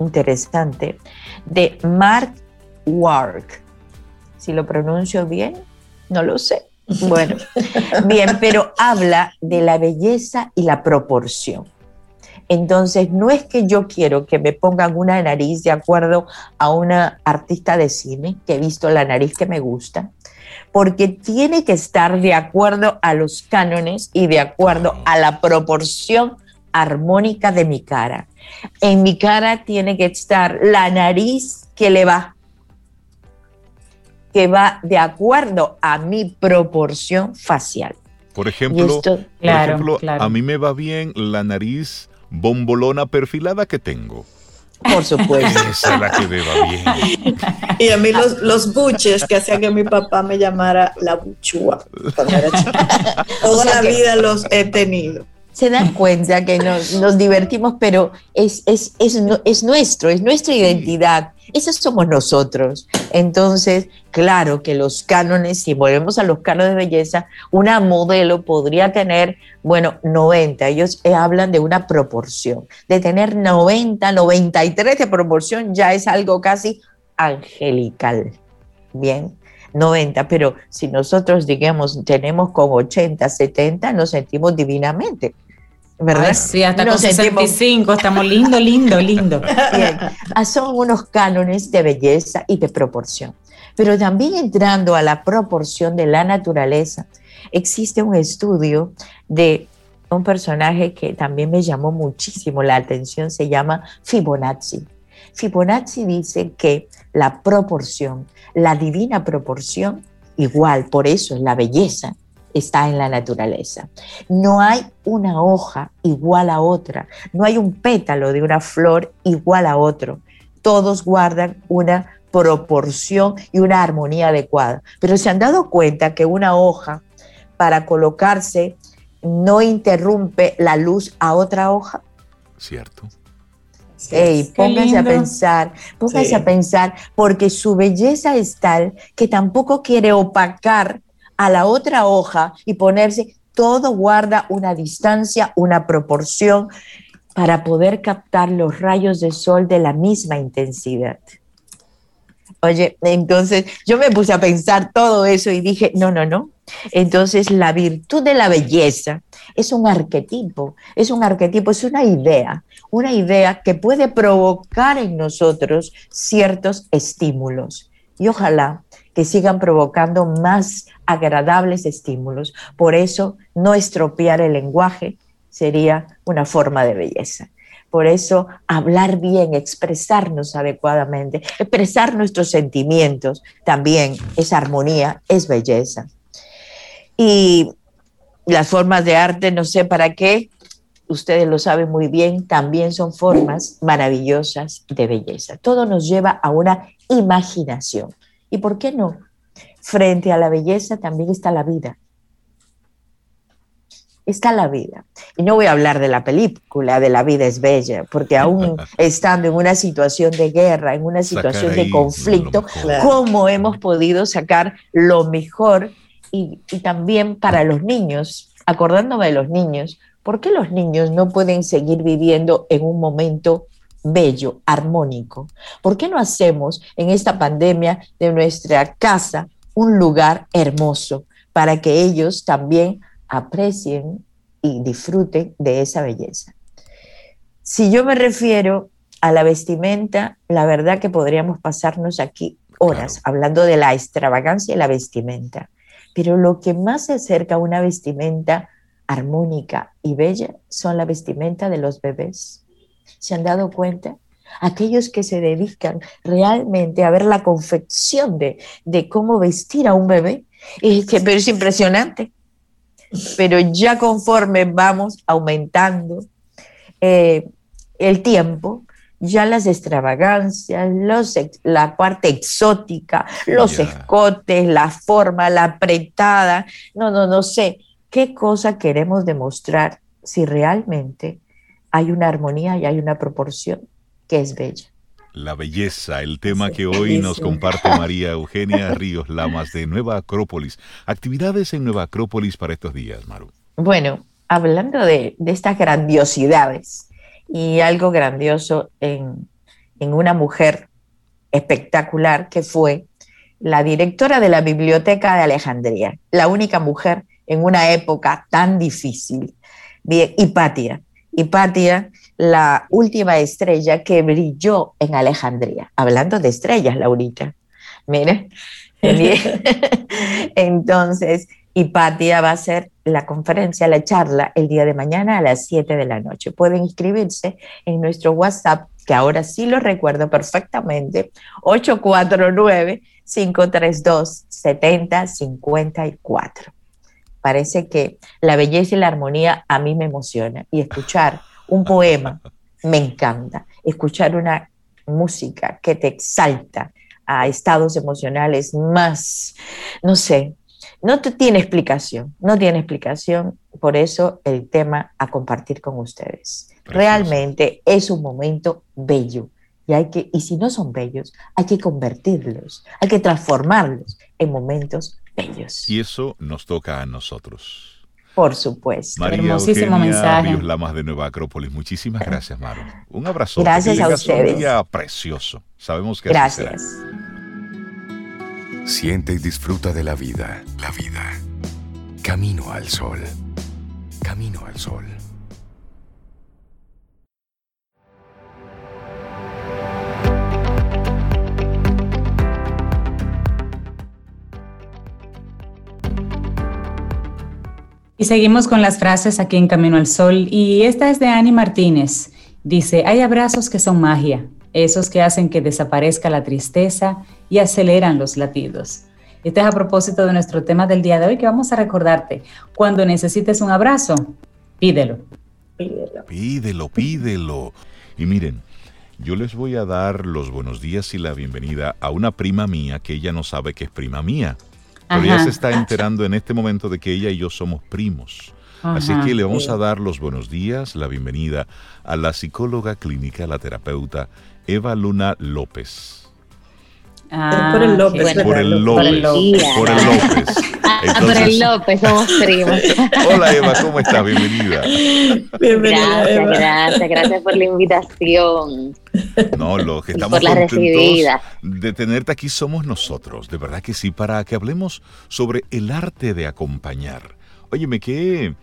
interesante de Mark Wark. Si lo pronuncio bien, no lo sé. Bueno, bien, pero habla de la belleza y la proporción. Entonces, no es que yo quiero que me pongan una nariz de acuerdo a una artista de cine, que he visto la nariz que me gusta, porque tiene que estar de acuerdo a los cánones y de acuerdo a la proporción armónica de mi cara. En mi cara tiene que estar la nariz que le va, que va de acuerdo a mi proporción facial. Por ejemplo, a mí me va bien la nariz bombolona perfilada que tengo. Por supuesto. Esa es la que beba bien. Y a mí los, los buches que hacían que mi papá me llamara la buchúa Toda la vida los he tenido se dan cuenta que nos, divertimos, pero es, es, es, es, nuestro, es nuestra identidad. Esos somos nosotros. Entonces, claro que los cánones, si volvemos a los cánones de belleza, una modelo podría tener, bueno, 90. Ellos eh, hablan de una proporción. De tener 90, 93 de proporción ya es algo casi angelical. Bien. 90, pero si nosotros, digamos, tenemos con 80, 70, nos sentimos divinamente. ¿Verdad? sí, hasta con 65, estamos lindo, lindo, lindo. Bien, ah, son unos cánones de belleza y de proporción. Pero también entrando a la proporción de la naturaleza, existe un estudio de un personaje que también me llamó muchísimo la atención, se llama Fibonacci. Fibonacci dice que la proporción, la divina proporción, igual, por eso es la belleza, está en la naturaleza. No hay una hoja igual a otra, no hay un pétalo de una flor igual a otro. Todos guardan una proporción y una armonía adecuada. Pero se han dado cuenta que una hoja para colocarse no interrumpe la luz a otra hoja. Cierto. Ey, póngase a pensar, póngase a pensar, porque su belleza es tal que tampoco quiere opacar a la otra hoja y ponerse, todo guarda una distancia, una proporción para poder captar los rayos de sol de la misma intensidad. Oye, entonces yo me puse a pensar todo eso y dije, no, no, no. Entonces la virtud de la belleza es un arquetipo, es un arquetipo, es una idea, una idea que puede provocar en nosotros ciertos estímulos. Y ojalá que sigan provocando más agradables estímulos. Por eso, no estropear el lenguaje sería una forma de belleza. Por eso, hablar bien, expresarnos adecuadamente, expresar nuestros sentimientos también es armonía, es belleza. Y las formas de arte, no sé para qué, ustedes lo saben muy bien, también son formas maravillosas de belleza. Todo nos lleva a una imaginación. ¿Y por qué no? Frente a la belleza también está la vida está la vida. Y no voy a hablar de la película de La vida es bella, porque aún estando en una situación de guerra, en una situación de conflicto, ¿cómo hemos podido sacar lo mejor? Y, y también para los niños, acordándome de los niños, ¿por qué los niños no pueden seguir viviendo en un momento bello, armónico? ¿Por qué no hacemos en esta pandemia de nuestra casa un lugar hermoso para que ellos también aprecien y disfruten de esa belleza. Si yo me refiero a la vestimenta, la verdad que podríamos pasarnos aquí horas hablando de la extravagancia y la vestimenta, pero lo que más se acerca a una vestimenta armónica y bella son la vestimenta de los bebés. ¿Se han dado cuenta? Aquellos que se dedican realmente a ver la confección de, de cómo vestir a un bebé, es que, pero es impresionante pero ya conforme vamos aumentando eh, el tiempo, ya las extravagancias, los, la parte exótica, los escotes, la forma, la apretada, no, no, no sé qué cosa queremos demostrar si realmente hay una armonía y hay una proporción que es bella. La belleza, el tema que hoy nos comparte María Eugenia Ríos Lamas de Nueva Acrópolis. Actividades en Nueva Acrópolis para estos días, Maru. Bueno, hablando de, estas grandiosidades y algo grandioso en, en una mujer espectacular que fue la directora de la Biblioteca de Alejandría, la única mujer en una época tan difícil. Bien, Hipatia. Hipatia la última estrella que brilló en Alejandría. Hablando de estrellas, Laurita. Miren. Entonces, Hipatia va a hacer la conferencia, la charla el día de mañana a las 7 de la noche. Pueden inscribirse en nuestro WhatsApp, que ahora sí lo recuerdo perfectamente, 849-532-7054. Parece que la belleza y la armonía a mí me emociona y escuchar un poema, me encanta. Escuchar una música que te exalta a estados emocionales más, no sé, no tiene explicación, no tiene explicación, por eso el tema a compartir con ustedes. Realmente es un momento bello y hay que y si no son bellos, hay que convertirlos, hay que transformarlos en momentos bellos. Y eso nos toca a nosotros. Por supuesto. María Hermosísimo mensaje. Lamas de Nueva Acrópolis. Muchísimas gracias, Maro. Un abrazo. Gracias a ustedes. Un día precioso. Sabemos que Gracias. Siente y disfruta de la vida. La vida. Camino al sol. Camino al sol. Y seguimos con las frases aquí en Camino al Sol. Y esta es de Annie Martínez. Dice, hay abrazos que son magia, esos que hacen que desaparezca la tristeza y aceleran los latidos. Este es a propósito de nuestro tema del día de hoy que vamos a recordarte. Cuando necesites un abrazo, pídelo. Pídelo. Pídelo, pídelo. Y miren, yo les voy a dar los buenos días y la bienvenida a una prima mía que ella no sabe que es prima mía. Pero ella se está enterando en este momento de que ella y yo somos primos. Así que le vamos a dar los buenos días, la bienvenida a la psicóloga clínica, la terapeuta Eva Luna López. Ah, por el López. por, el López por el López. Entonces, López, somos primos. Hola Eva, ¿cómo estás? Bienvenida. Bienvenida. Gracias, Eva. gracias, gracias por la invitación. No, lo que estamos contentos de tenerte aquí somos nosotros, de verdad que sí, para que hablemos sobre el arte de acompañar. Óyeme, qué...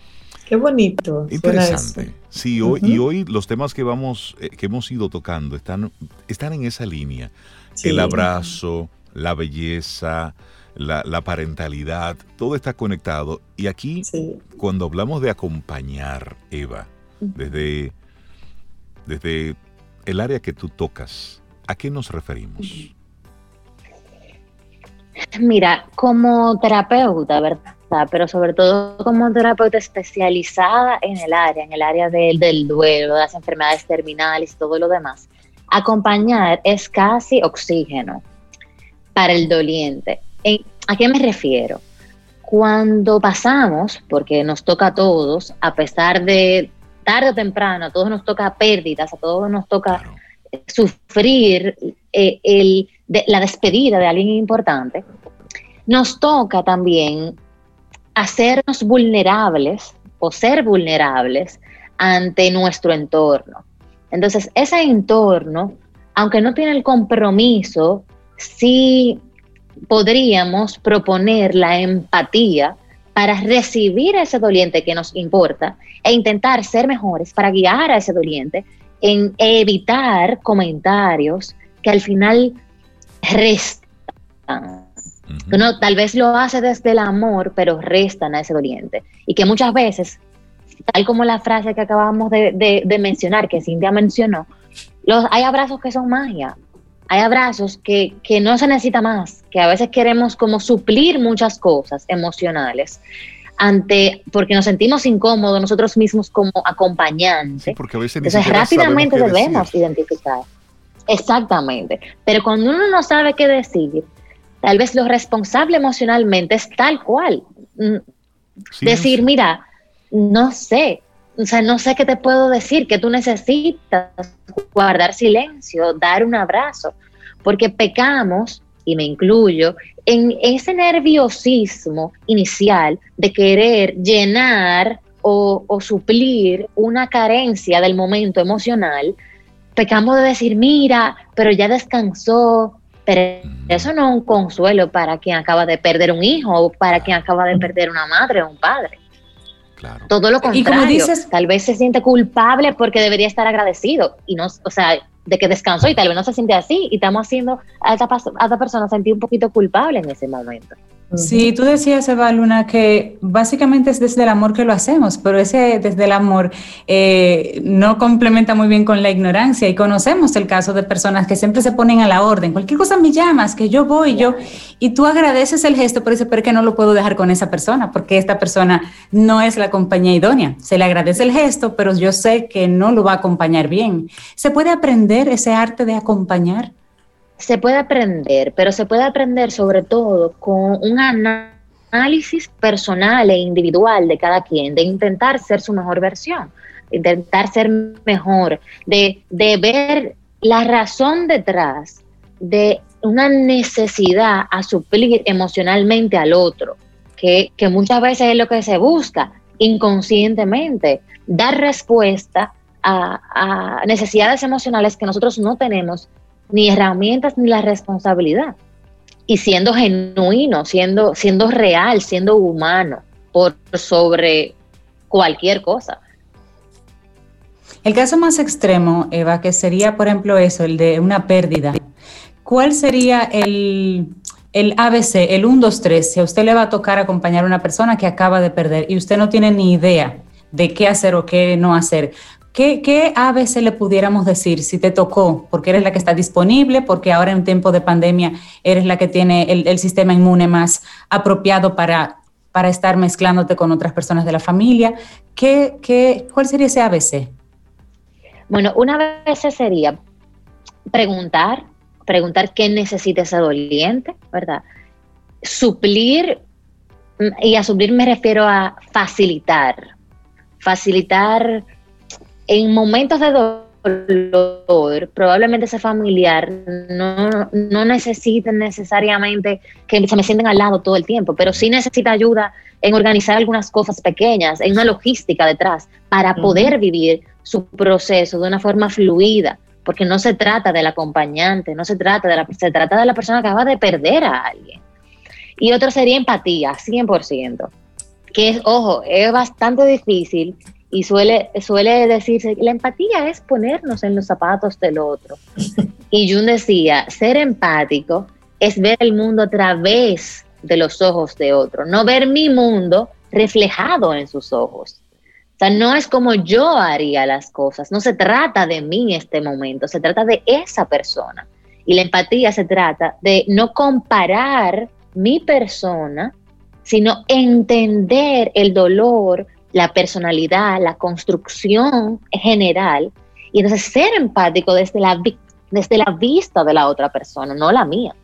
Qué bonito. Interesante. Sí, hoy, y hoy los temas que vamos, eh, que hemos ido tocando están, están en esa línea. El abrazo, la belleza, la, parentalidad, todo está conectado. Y aquí, cuando hablamos de acompañar, Eva, desde, desde el área que tú tocas, ¿a qué nos referimos? Mira, como terapeuta, ¿verdad? Pero sobre todo como terapeuta especializada en el área, en el área del, del duelo, de las enfermedades terminales y todo lo demás, acompañar es casi oxígeno para el doliente. ¿A qué me refiero? Cuando pasamos, porque nos toca a todos, a pesar de tarde o temprano, a todos nos toca pérdidas, a todos nos toca sufrir eh, la despedida de alguien importante, nos toca también hacernos vulnerables o ser vulnerables ante nuestro entorno. Entonces, ese entorno, aunque no tiene el compromiso, sí podríamos proponer la empatía para recibir a ese doliente que nos importa e intentar ser mejores para guiar a ese doliente en evitar comentarios que al final restan. Uno tal vez lo hace desde el amor, pero restan a ese doliente. Y que muchas veces, tal como la frase que acabamos de, mencionar, que Cintia mencionó, los, hay abrazos que son magia hay abrazos que, no se necesita más, que a veces queremos como suplir muchas cosas emocionales ante porque nos sentimos incómodos nosotros mismos como acompañantes. porque a veces Entonces rápidamente debemos identificar. Exactamente. Pero cuando uno no sabe qué decir, tal vez lo responsable emocionalmente es tal cual. Mm, decir, mira, no sé, o sea, no sé qué te puedo decir, que tú necesitas guardar silencio, dar un abrazo, porque pecamos, y me incluyo, en ese nerviosismo inicial de querer llenar o, suplir una carencia del momento emocional, pecamos de decir, mira, pero ya descansó, pero eso no es un consuelo para quien acaba de perder un hijo o para quien acaba de perder una madre o un padre. Todo lo contrario. Y como dices, tal vez se siente culpable porque debería estar agradecido y no, o sea, de que descansó y tal vez no se siente así y estamos haciendo a esta, a esta persona sentir un poquito culpable en ese momento. Sí, tú decías, Eva Luna, que básicamente es desde el amor que lo hacemos, pero ese desde el amor eh, no complementa muy bien con la ignorancia y conocemos el caso de personas que siempre se ponen a la orden, cualquier cosa me llamas, que yo voy, yo, y tú agradeces el gesto, pero dices, pero que no lo puedo dejar con esa persona, porque esta persona no es la compañía idónea. Se le agradece el gesto, pero yo sé que no lo va a acompañar bien. ¿Se puede aprender ese arte de acompañar? Se puede aprender, pero se puede aprender sobre todo con un análisis personal e individual de cada quien, de intentar ser su mejor versión, intentar ser mejor, de, ver la razón detrás de una necesidad a suplir emocionalmente al otro, que, muchas veces es lo que se busca inconscientemente, dar respuesta a, a necesidades emocionales que nosotros no tenemos ni herramientas ni la responsabilidad. Y siendo genuino, siendo, siendo real, siendo humano, por sobre cualquier cosa. El caso más extremo, Eva, que sería, por ejemplo, eso, el de una pérdida. ¿Cuál sería el, el ABC, el 1, 2, 3, si a usted le va a tocar acompañar a una persona que acaba de perder y usted no tiene ni idea de qué hacer o qué no hacer? ¿Qué, ¿Qué ABC le pudiéramos decir si te tocó? Porque eres la que está disponible, porque ahora en tiempo de pandemia eres la que tiene el, sistema inmune más apropiado para, para estar mezclándote con otras personas de la familia. ¿Qué, qué, ¿Cuál sería ese ABC? Bueno, una ABC sería preguntar, preguntar qué necesita ese doliente, ¿verdad? Suplir, y a suplir me refiero a facilitar, facilitar en momentos de dolor, probablemente ese familiar no, no necesite necesariamente que se me sienten al lado todo el tiempo, pero sí necesita ayuda en organizar algunas cosas pequeñas, en una logística detrás, para poder vivir su proceso de una forma fluida, porque no se trata del acompañante, no se trata de la, se trata de la persona que acaba de perder a alguien. Y otro sería empatía, 100%, que es, ojo, es bastante difícil y suele, suele decirse, la empatía es ponernos en los zapatos del otro. Y Jung decía, ser empático es ver el mundo a través de los ojos de otro, no ver mi mundo reflejado en sus ojos. O sea, no es como yo haría las cosas, no se trata de mí en este momento, se trata de esa persona. Y la empatía se trata de no comparar mi persona, sino entender el dolor, la personalidad, la construcción general, y entonces ser empático desde la, desde la vista de la otra persona, no la mía.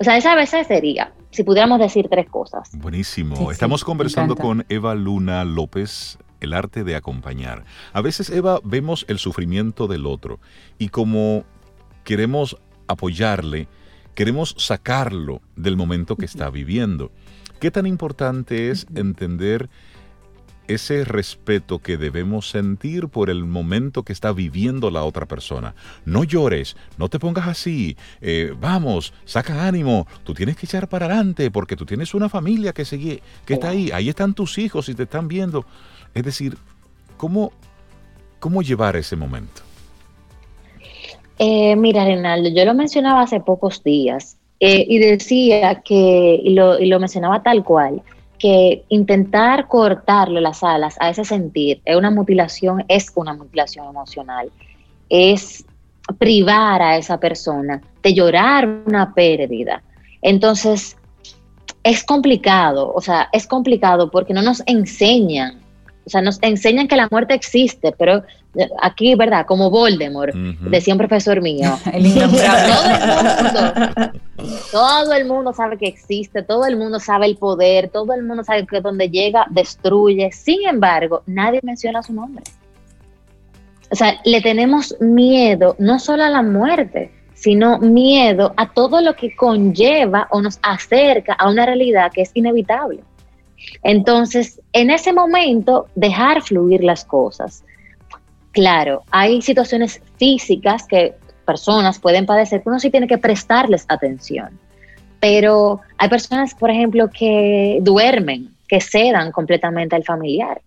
O sea, esa vez sería, si pudiéramos decir tres cosas. Buenísimo. Estamos conversando con Eva Luna López, el arte de acompañar. A veces, Eva, vemos el sufrimiento del otro y como queremos apoyarle, queremos sacarlo del momento que está viviendo. ¿Qué tan importante es entender ese respeto que debemos sentir por el momento que está viviendo la otra persona. No llores, no te pongas así, eh, vamos, saca ánimo, tú tienes que echar para adelante porque tú tienes una familia que, sigue, que está ahí, ahí están tus hijos y te están viendo. Es decir, ¿cómo, cómo llevar ese momento? Eh, mira, Reinaldo, yo lo mencionaba hace pocos días eh, y decía que, y lo, y lo mencionaba tal cual, que intentar cortarle las alas a ese sentir es una mutilación, es una mutilación emocional, es privar a esa persona de llorar una pérdida. Entonces, es complicado, o sea, es complicado porque no nos enseñan, o sea, nos enseñan que la muerte existe, pero aquí, ¿verdad? Como Voldemort, decía un profesor mío. el todo el mundo sabe que existe, todo el mundo sabe el poder, todo el mundo sabe que donde llega destruye. Sin embargo, nadie menciona su nombre. O sea, le tenemos miedo no solo a la muerte, sino miedo a todo lo que conlleva o nos acerca a una realidad que es inevitable. Entonces, en ese momento, dejar fluir las cosas. Claro, hay situaciones físicas que personas pueden padecer, uno sí tiene que prestarles atención. Pero hay personas, por ejemplo, que duermen, que cedan completamente al familiar.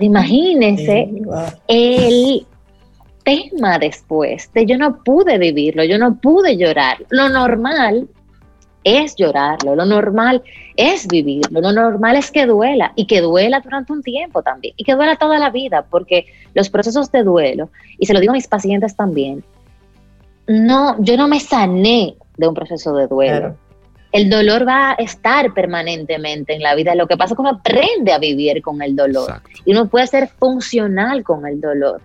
Imagínense el tema después de yo no pude vivirlo, yo no pude llorar. Lo normal es llorarlo, lo normal es vivirlo, lo normal es que duela y que duela durante un tiempo también y que duela toda la vida, porque los procesos de duelo, y se lo digo a mis pacientes también, no, yo no me sané de un proceso de duelo. El dolor va a estar permanentemente en la vida. Lo que pasa es que uno aprende a vivir con el dolor y uno puede ser funcional con el dolor.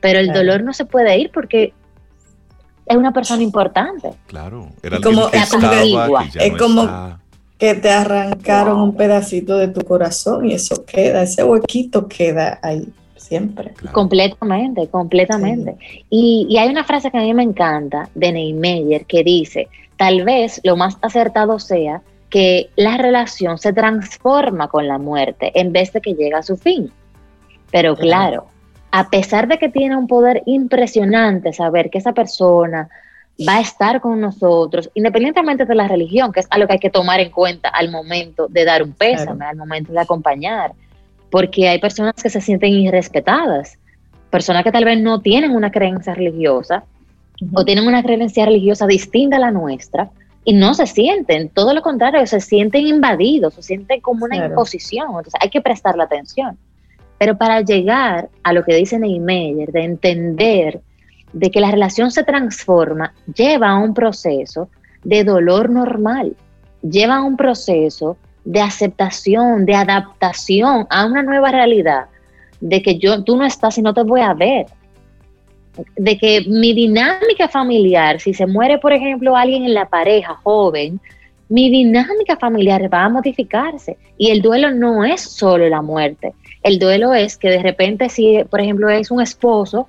Pero el dolor no se puede ir porque es una persona importante. Claro, era como, que es como que te arrancaron un pedacito de tu corazón y eso queda, ese huequito queda ahí siempre. Completamente, completamente. Y, y, hay una frase que a mí me encanta de Neymeyer que dice, tal vez lo más acertado sea que la relación se transforma con la muerte en vez de que llega a su fin. Pero claro, a pesar de que tiene un poder impresionante saber que esa persona va a estar con nosotros, independientemente de la religión, que es algo que hay que tomar en cuenta al momento de dar un pésame, al momento de acompañar, porque hay personas que se sienten irrespetadas, personas que tal vez no tienen una creencia religiosa o tienen una creencia religiosa distinta a la nuestra y no se sienten, todo lo contrario, se sienten invadidos, se sienten como una imposición, entonces hay que prestarle atención. Pero para llegar a lo que dice Neymeyer, de entender de que la relación se transforma, lleva a un proceso de dolor normal, lleva a un proceso de aceptación, de adaptación a una nueva realidad, de que yo, tú no estás y no te voy a ver, de que mi dinámica familiar, si se muere, por ejemplo, alguien en la pareja joven, mi dinámica familiar va a modificarse. Y el duelo no es solo la muerte, el duelo es que de repente si, por ejemplo, es un esposo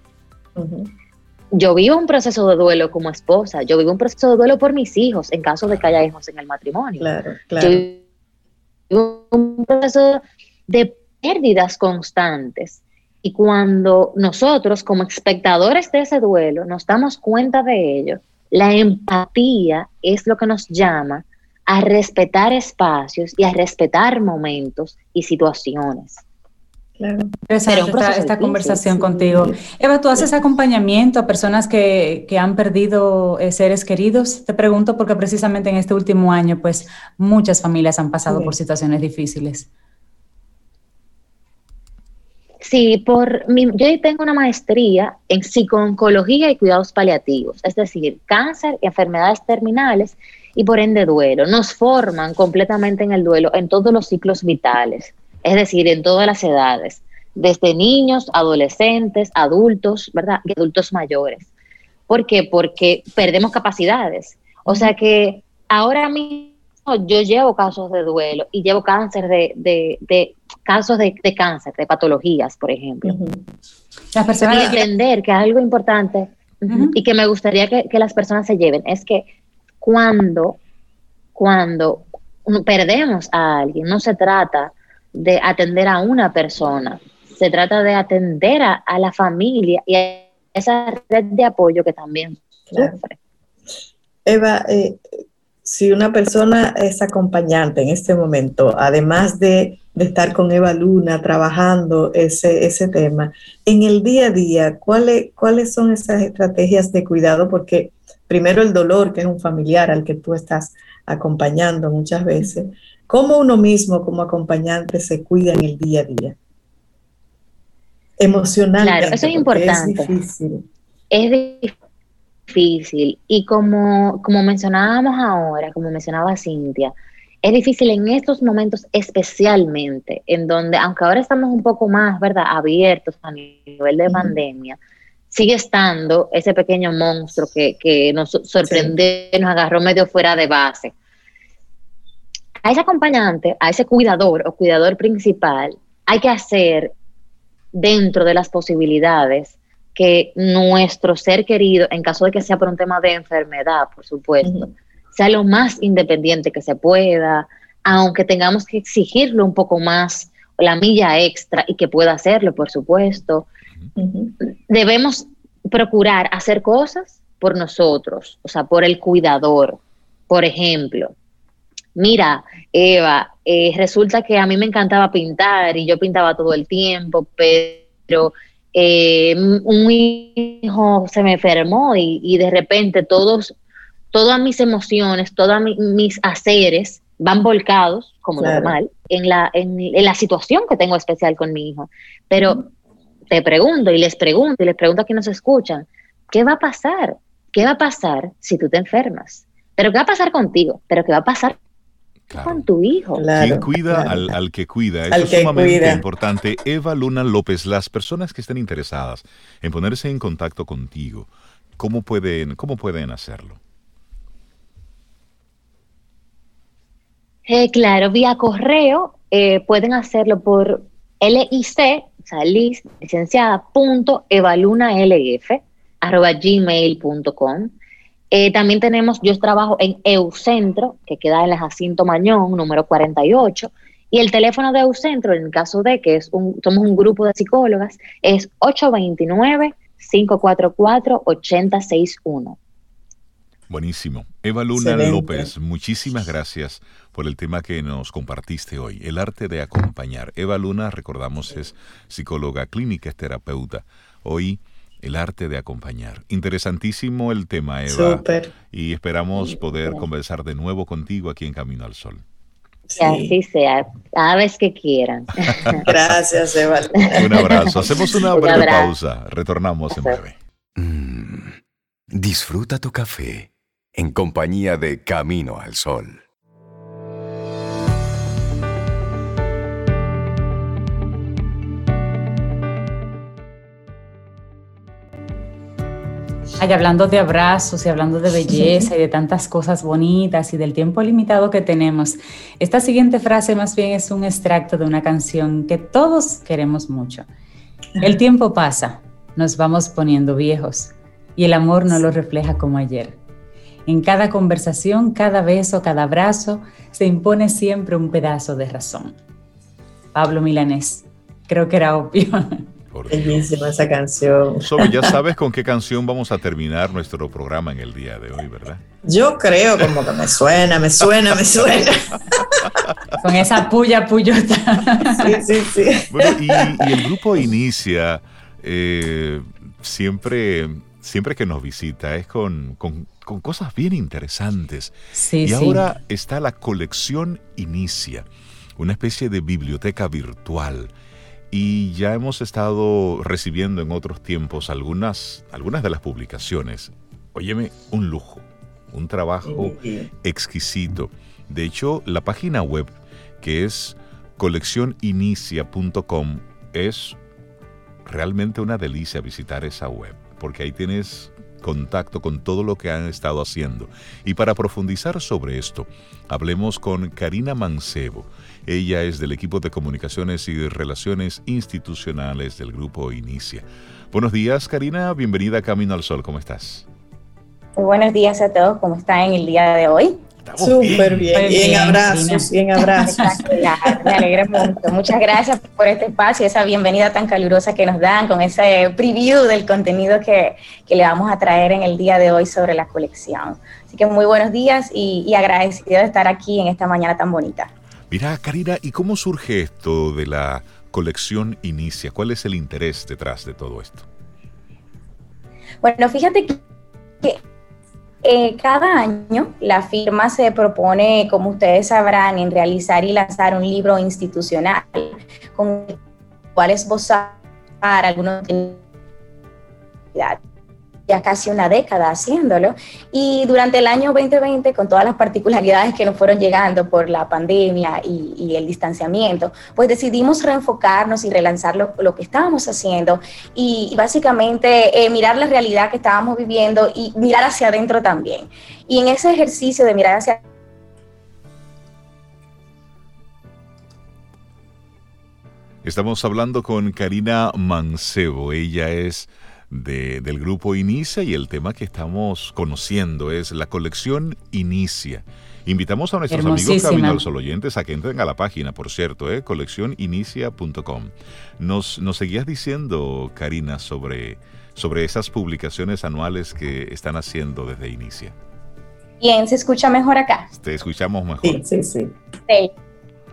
Yo vivo un proceso de duelo como esposa, yo vivo un proceso de duelo por mis hijos, en caso de que haya hijos en el matrimonio. Claro, claro. Yo un proceso de pérdidas constantes. Y cuando nosotros, como espectadores de ese duelo, nos damos cuenta de ello, la empatía es lo que nos llama a respetar espacios y a respetar momentos y situaciones. Claro. esta, conversación contigo. Eva, ¿tú haces acompañamiento a personas que, han perdido eh, seres queridos? Te pregunto porque precisamente en este último año, pues muchas familias han pasado por situaciones difíciles. Sí, por yo tengo una maestría en psicooncología y cuidados paliativos, es decir, cáncer y enfermedades terminales y por ende duelo. Nos forman completamente en el duelo en todos los ciclos vitales, es decir, en todas las edades, desde niños, adolescentes, adultos, ¿verdad? Y adultos mayores. ¿Por qué? Porque perdemos capacidades. O sea que ahora mismo yo llevo casos de duelo y llevo cáncer de, casos de, cáncer, de patologías, por ejemplo. Las personas y entender que algo importante y que me gustaría que, las personas se lleven es que cuando, cuando perdemos a alguien, no se trata de atender a una persona, se trata de atender a, la familia y a esa red de apoyo que también sufre. Eva, eh, si una persona es acompañante en este momento, además de, estar con Eva Luna trabajando ese, ese tema, en el día a día, ¿cuáles, ¿cuáles son esas estrategias de cuidado? Porque primero el dolor, que es un familiar al que tú estás acompañando muchas veces, ¿cómo uno mismo como acompañante se cuida en el día a día? Emocionalmente. Claro, eso es importante. Es difícil. Es difícil y como, como mencionábamos ahora, como mencionaba Cintia, es difícil en estos momentos especialmente, en donde, aunque ahora estamos un poco más, ¿verdad?, abiertos a nivel de pandemia, sigue estando ese pequeño monstruo que, nos sorprendió, nos agarró medio fuera de base. A ese acompañante, a ese cuidador o cuidador principal, hay que hacer dentro de las posibilidades que nuestro ser querido, en caso de que sea por un tema de enfermedad, por supuesto, sea lo más independiente que se pueda, aunque tengamos que exigirlo un poco más, la milla extra y que pueda hacerlo, por supuesto. Debemos procurar hacer cosas por nosotros, o sea, por el cuidador. Por ejemplo, mira, Eva, eh, resulta que a mí me encantaba pintar y yo pintaba todo el tiempo, pero eh, un hijo se me enfermó y, de repente todos, todas mis emociones, todos mis haceres van volcados, como normal, en la, en, la situación que tengo especial con mi hijo. Pero te pregunto y les pregunto y les pregunto a quienes nos escuchan, ¿qué va a pasar? ¿Qué va a pasar si tú te enfermas? ¿Pero qué va a pasar contigo? ¿Pero qué va a pasar con tu hijo. ¿Quién cuida al, que cuida? Eso es sumamente importante. Eva Luna López, las personas que estén interesadas en ponerse en contacto contigo, ¿cómo pueden, cómo pueden hacerlo? Eh, claro, vía correo eh, pueden hacerlo por LIC, o sea, licenciada, punto, evalunalf, arroba gmail.com. Eh, también tenemos, yo trabajo en Eucentro, que queda en la Jacinto Mañón, número 48, y el teléfono de Eucentro, en el caso de que es un, somos un grupo de psicólogas, es 829-544-8061. Buenísimo. Eva Luna López, muchísimas gracias por el tema que nos compartiste hoy, el arte de acompañar. Eva Luna, recordamos, es psicóloga clínica, es terapeuta. Hoy el arte de acompañar. Interesantísimo el tema, Eva. Y esperamos poder conversar de nuevo contigo aquí en Camino al Sol. Que así sea, cada vez que quieran. Gracias, Eva. Un abrazo. Hacemos una breve pausa. Retornamos en breve. Mm, disfruta tu café en compañía de Camino al Sol. Ay, hablando de abrazos y hablando de belleza y de tantas cosas bonitas y del tiempo limitado que tenemos, esta siguiente frase más bien es un extracto de una canción que todos queremos mucho. El tiempo pasa, nos vamos poniendo viejos y el amor no lo refleja como ayer. En cada conversación, cada beso, cada abrazo, se impone siempre un pedazo de razón. Pablo Milanés, creo que era obvio. Bellísima esa canción. Sobe, ya sabes con qué canción vamos a terminar nuestro programa en el día de hoy, ¿verdad? Yo creo como que me suena, me suena, me suena. con esa puya puyota. sí, sí, sí. Bueno, y, el grupo inicia eh, siempre, siempre que nos visita, es con, con, cosas bien interesantes. Sí, y ahora está la colección Inicia, una especie de biblioteca virtual y ya hemos estado recibiendo en otros tiempos algunas, algunas de las publicaciones. Óyeme, un lujo, un trabajo exquisito. De hecho, la página web que es coleccioninicia.com es realmente una delicia visitar esa web, porque ahí tienes contacto con todo lo que han estado haciendo. Y para profundizar sobre esto, hablemos con Karina Mancebo. Ella es del equipo de comunicaciones y relaciones institucionales del grupo Inicia. Buenos días, Karina. Bienvenida a Camino al Sol. ¿Cómo estás? Muy buenos días a todos. ¿Cómo están en el día de hoy? Súper bien. bien. en abrazos, bien abrazos. Me alegra mucho. Muchas gracias por este espacio, esa bienvenida tan calurosa que nos dan con ese preview del contenido que, que le vamos a traer en el día de hoy sobre la colección. Así que muy buenos días y, y agradecido de estar aquí en esta mañana tan bonita. Mira, Karina, ¿y cómo surge esto de la colección Inicia? ¿Cuál es el interés detrás de todo esto? Bueno, fíjate que eh, cada año la firma se propone, como ustedes sabrán, en realizar y lanzar un libro institucional con el cual esbozar algunos ya casi una década haciéndolo. Y durante el año 2020, con todas las particularidades que nos fueron llegando por la pandemia y, el distanciamiento, pues decidimos reenfocarnos y relanzar lo, que estábamos haciendo y, básicamente eh, mirar la realidad que estábamos viviendo y mirar hacia adentro también. Y en ese ejercicio de mirar hacia Estamos hablando con Karina Mancebo. Ella es del grupo Inicia y el tema que estamos conociendo es la colección Inicia. Invitamos a nuestros amigos Camino al Sol oyentes a que entren a la página, por cierto, eh, coleccioninicia.com. Nos, nos seguías diciendo, Karina, sobre, sobre esas publicaciones anuales que están haciendo desde Inicia. Bien, ¿se escucha mejor acá? Te escuchamos mejor. Sí, sí, sí. sí.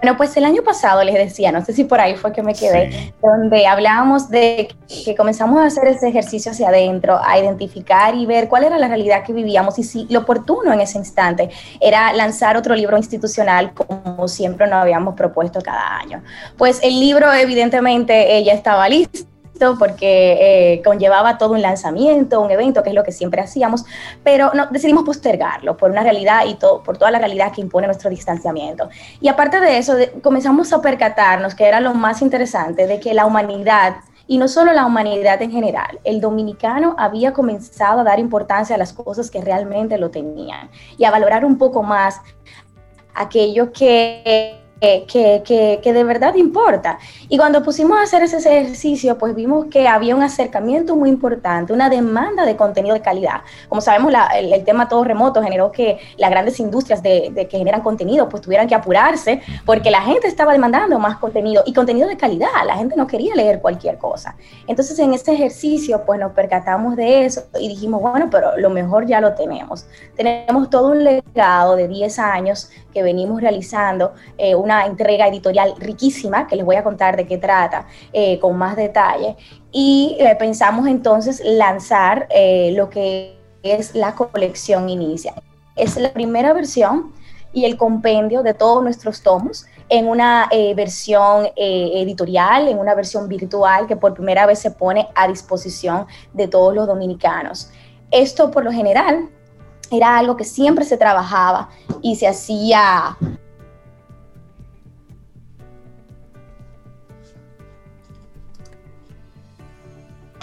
Bueno, pues el año pasado les decía, no sé si por ahí fue que me quedé, donde hablábamos de que comenzamos a hacer ese ejercicio hacia adentro, a identificar y ver cuál era la realidad que vivíamos y si lo oportuno en ese instante era lanzar otro libro institucional como siempre nos habíamos propuesto cada año. Pues el libro evidentemente ya estaba listo porque eh, conllevaba todo un lanzamiento, un evento, que es lo que siempre hacíamos, pero no, decidimos postergarlo por una realidad y por toda la realidad que impone nuestro distanciamiento. Y aparte de eso, comenzamos a percatarnos que era lo más interesante de que la humanidad, y no solo la humanidad en general, el dominicano había comenzado a dar importancia a las cosas que realmente lo tenían y a valorar un poco más aquello que que, de verdad importa. Y cuando pusimos a hacer ese ejercicio, pues vimos que había un acercamiento muy importante, una demanda de contenido de calidad. Como sabemos, el, tema todo remoto generó que las grandes industrias de, que generan contenido pues tuvieran que apurarse porque la gente estaba demandando más contenido y contenido de calidad. La gente no quería leer cualquier cosa. Entonces en este ejercicio pues nos percatamos de eso y dijimos, bueno, pero lo mejor ya lo tenemos. Tenemos todo un legado de 10 años que venimos realizando, eh, una entrega editorial riquísima, que les voy a contar de qué trata eh, con más detalle. Y eh, pensamos entonces lanzar eh, lo que es la colección Inicia. Es la primera versión y el compendio de todos nuestros tomos en una versión editorial, en una versión virtual que por primera vez se pone a disposición de todos los dominicanos. Esto por lo general era algo que siempre se trabajaba y se hacía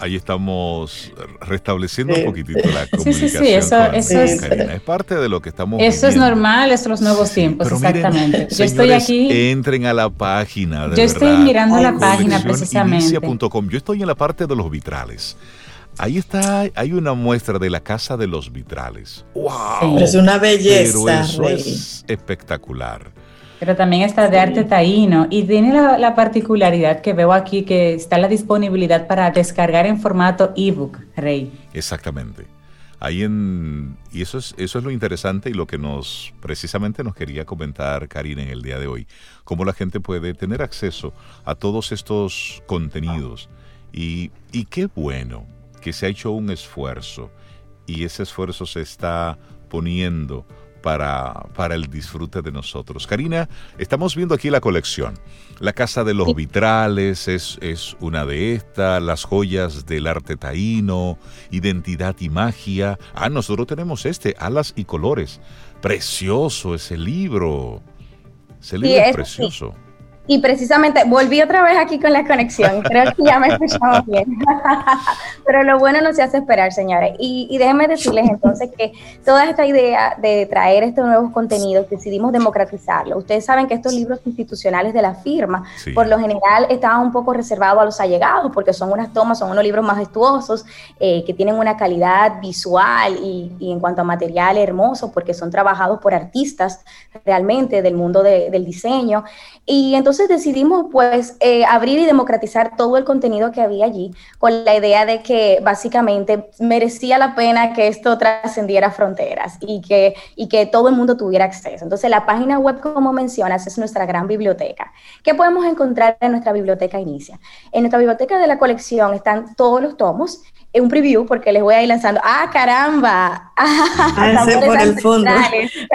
ahí estamos restableciendo un poquitito la comunicación. Sí, sí, sí, eso, es, es, parte de lo que estamos Eso es normal, es los nuevos tiempos, exactamente. yo estoy aquí. Entren a la página. De yo estoy mirando la página precisamente. Yo estoy en la parte de los vitrales. Ahí está, hay una muestra de la casa de los vitrales. ¡Wow! Es una belleza. Pero eso es espectacular. Pero también está de arte taíno y tiene la, particularidad que veo aquí que está la disponibilidad para descargar en formato ebook, Rey. Exactamente. Ahí en, y eso es, eso es lo interesante y lo que nos precisamente nos quería comentar Karina en el día de hoy. Cómo la gente puede tener acceso a todos estos contenidos. Y, y qué bueno que se ha hecho un esfuerzo y ese esfuerzo se está poniendo para, para el disfrute de nosotros. Karina, estamos viendo aquí la colección. La Casa de los Vitrales es, es una de estas, las joyas del arte taíno, Identidad y Magia. Ah, nosotros tenemos este, Alas y Colores. Precioso ese libro. Ese libro es, precioso. Y precisamente volví otra vez aquí con la conexión. Creo que ya me escuchamos bien. Pero lo bueno no se hace esperar, señores. Y, y, déjenme decirles entonces que toda esta idea de traer estos nuevos contenidos, decidimos democratizarlo. Ustedes saben que estos libros institucionales de la firma, por lo general, estaban un poco reservados a los allegados, porque son unas tomas, son unos libros majestuosos, eh, que tienen una calidad visual y, y, en cuanto a material hermoso, porque son trabajados por artistas realmente del mundo de, del diseño. Y entonces decidimos pues eh, abrir y democratizar todo el contenido que había allí con la idea de que básicamente merecía la pena que esto trascendiera fronteras y que, y que todo el mundo tuviera acceso. Entonces la página web, como mencionas, es nuestra gran biblioteca. ¿Qué podemos encontrar en nuestra biblioteca Inicia? En nuestra biblioteca de la colección están todos los tomos un preview porque les voy a ir lanzando. ¡Ah, caramba! Ah, ese por el fondo.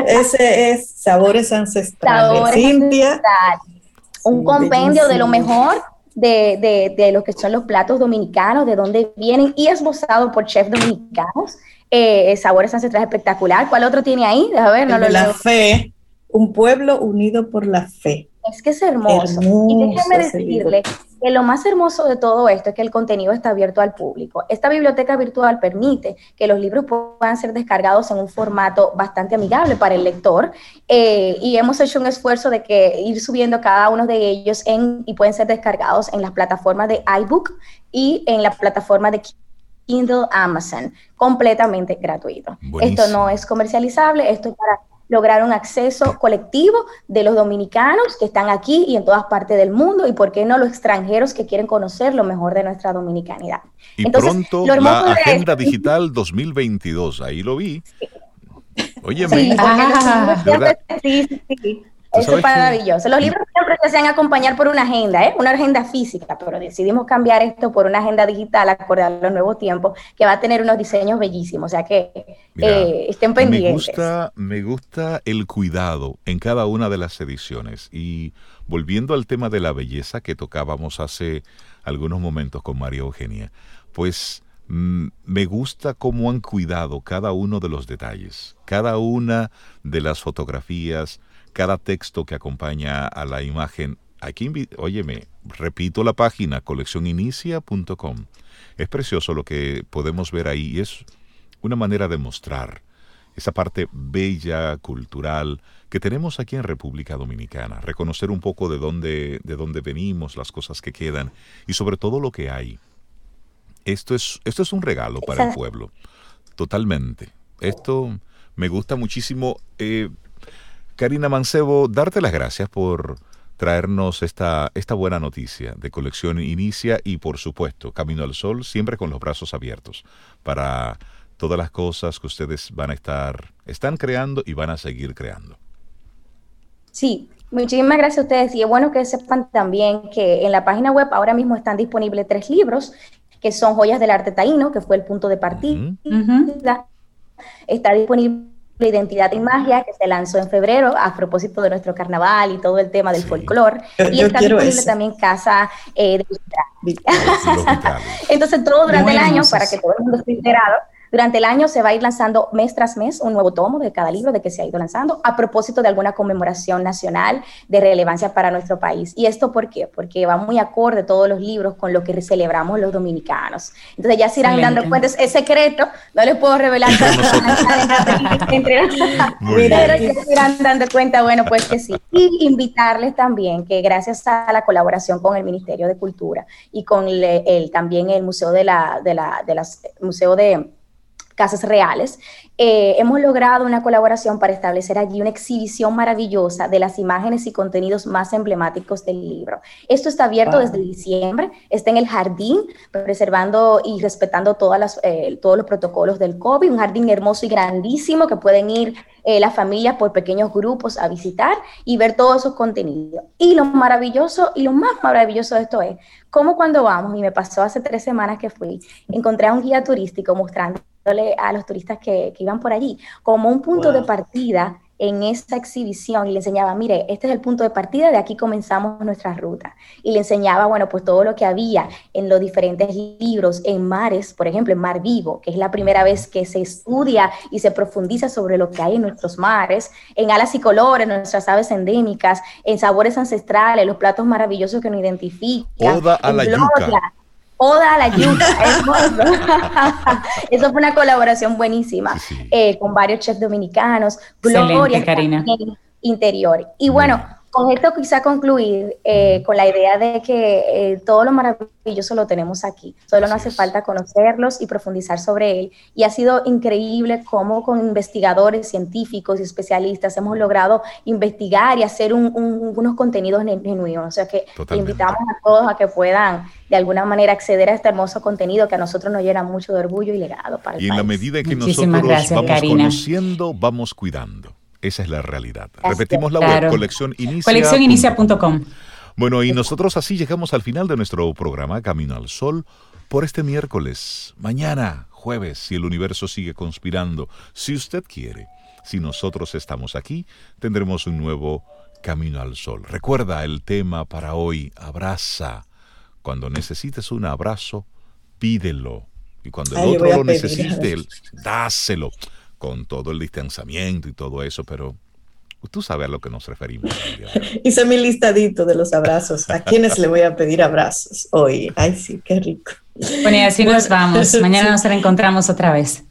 Ese es Sabores Ancestrales. Sabores Ancestrales. Un compendio de lo mejor de, de, de, lo que son los platos dominicanos, de dónde vienen y esbozado por chefs dominicanos. Eh, sabores Ancestrales espectacular. ¿Cuál otro tiene ahí? A ver, no lo La fe. Un pueblo unido por la fe. Es que es hermoso. y déjeme decirle que lo más hermoso de todo esto es que el contenido está abierto al público. Esta biblioteca virtual permite que los libros puedan ser descargados en un formato bastante amigable para el lector eh, y hemos hecho un esfuerzo de que ir subiendo cada uno de ellos en, y pueden ser descargados en las plataformas de iBook y en la plataforma de Kindle Amazon, completamente gratuito. Esto no es comercializable, esto es para lograr un acceso colectivo de los dominicanos que están aquí y en todas partes del mundo y por qué no los extranjeros que quieren conocer lo mejor de nuestra dominicanidad. Y pronto la Agenda Digital 2022, ahí lo vi. Oye, sí, ah, sí, sí. Eso es maravilloso. Los libros siempre se hacen acompañar por una agenda, ¿eh? una agenda física, pero decidimos cambiar esto por una agenda digital acorde a los nuevos tiempos, que va a tener unos diseños bellísimos, o sea que eh, estén pendientes. Me gusta, me gusta el cuidado en cada una de las ediciones. Y volviendo al tema de la belleza que tocábamos hace algunos momentos con María Eugenia, pues mm, me gusta cómo han cuidado cada uno de los detalles, cada una de las fotografías, cada texto que acompaña a la imagen. Aquí, óyeme, repito la página, coleccioninicia.com. Es precioso lo que podemos ver ahí y es una manera de mostrar esa parte bella, cultural, que tenemos aquí en República Dominicana. Reconocer un poco de dónde, de dónde venimos, las cosas que quedan y sobre todo lo que hay. Esto es, esto es un regalo para el pueblo, totalmente. Esto me gusta muchísimo. Eh, Karina Mancebo, darte las gracias por traernos esta, esta buena noticia de Colección Inicia y por supuesto Camino al Sol, siempre con los brazos abiertos para todas las cosas que ustedes van a estar, están creando y van a seguir creando. Sí, muchísimas gracias a ustedes y es bueno que sepan también que en la página web ahora mismo están disponibles tres libros que son Joyas del Arte Taíno, que fue el punto de partida. Está disponible identidad y magia que se lanzó en febrero a propósito de nuestro carnaval y todo el tema del folclore. Y está disponible también Casa eh, de Entonces, todo durante el año, para que todo el mundo esté enterado, Durante el año se va a ir lanzando mes tras mes un nuevo tomo de cada libro de que se ha ido lanzando a propósito de alguna conmemoración nacional de relevancia para nuestro país. ¿Y esto por qué? Porque va muy acorde todos los libros con lo que celebramos los dominicanos. Entonces ya se irán dando cuenta, es secreto, no les puedo revelar. Pero ya se irán dando cuenta, bueno, pues que sí. Y invitarles también que gracias a la colaboración con el Ministerio de Cultura y con el, también el Museo de la, de la, de las, Museo de Casas Reales, eh, hemos logrado una colaboración para establecer allí una exhibición maravillosa de las imágenes y contenidos más emblemáticos del libro. Esto está abierto desde diciembre, está en el jardín, preservando y respetando todas las, eh, todos los protocolos del COVID, un jardín hermoso y grandísimo que pueden ir eh, las familias por pequeños grupos a visitar y ver todos esos contenidos. Y lo maravilloso y lo más maravilloso de esto es cómo cuando vamos, y me pasó hace tres semanas que fui, encontré a un guía turístico mostrando a los turistas que, iban por allí como un punto de partida en esta exhibición y le enseñaba, mire, este es el punto de partida, de aquí comenzamos nuestra ruta. Y le enseñaba, bueno, pues todo lo que había en los diferentes libros, en mares, por ejemplo, en Mar Vivo, que es la primera vez que se estudia y se profundiza sobre lo que hay en nuestros mares, en alas y colores, nuestras aves endémicas, en sabores ancestrales, los platos maravillosos que nos identifican. Oda a la yuca. Oda a la yuca, Eso fue una colaboración buenísima eh, con varios chefs dominicanos. Gloria, Karina. Interior. Y bueno, con esto quizá concluir eh, con la idea de que eh, todo lo maravilloso lo tenemos aquí, solo no hace falta conocerlos y profundizar sobre él. Y ha sido increíble cómo con investigadores, científicos y especialistas hemos logrado investigar y hacer unos contenidos genuinos. O sea que invitamos a todos a que puedan de alguna manera acceder a este hermoso contenido que a nosotros nos llena mucho de orgullo y legado para el Y en la medida que nosotros vamos conociendo, vamos cuidando. Esa es la realidad. Repetimos la web, colección Coleccioninicia.com. Bueno, y nosotros así llegamos al final de nuestro programa Camino al Sol por este miércoles. Mañana, jueves, si el universo sigue conspirando, si usted quiere, si nosotros estamos aquí, tendremos un nuevo Camino al Sol. Recuerda el tema para hoy, abraza. Cuando necesites un abrazo, pídelo. Y cuando el otro lo necesite, dáselo con todo el distanciamiento y todo eso, pero tú sabes a lo que nos referimos. Hice mi listadito de los abrazos. ¿A quiénes le voy a pedir abrazos hoy? Ay, sí, qué rico. Bueno, y así nos vamos. Mañana nos reencontramos otra vez.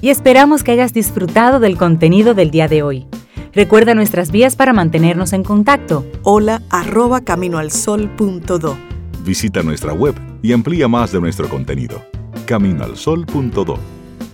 Y esperamos que hayas disfrutado del contenido del día de hoy. Recuerda nuestras vías para mantenernos en contacto. Hola arroba caminoalsol.do. Visita nuestra web y amplía más de nuestro contenido. Caminoalsol.do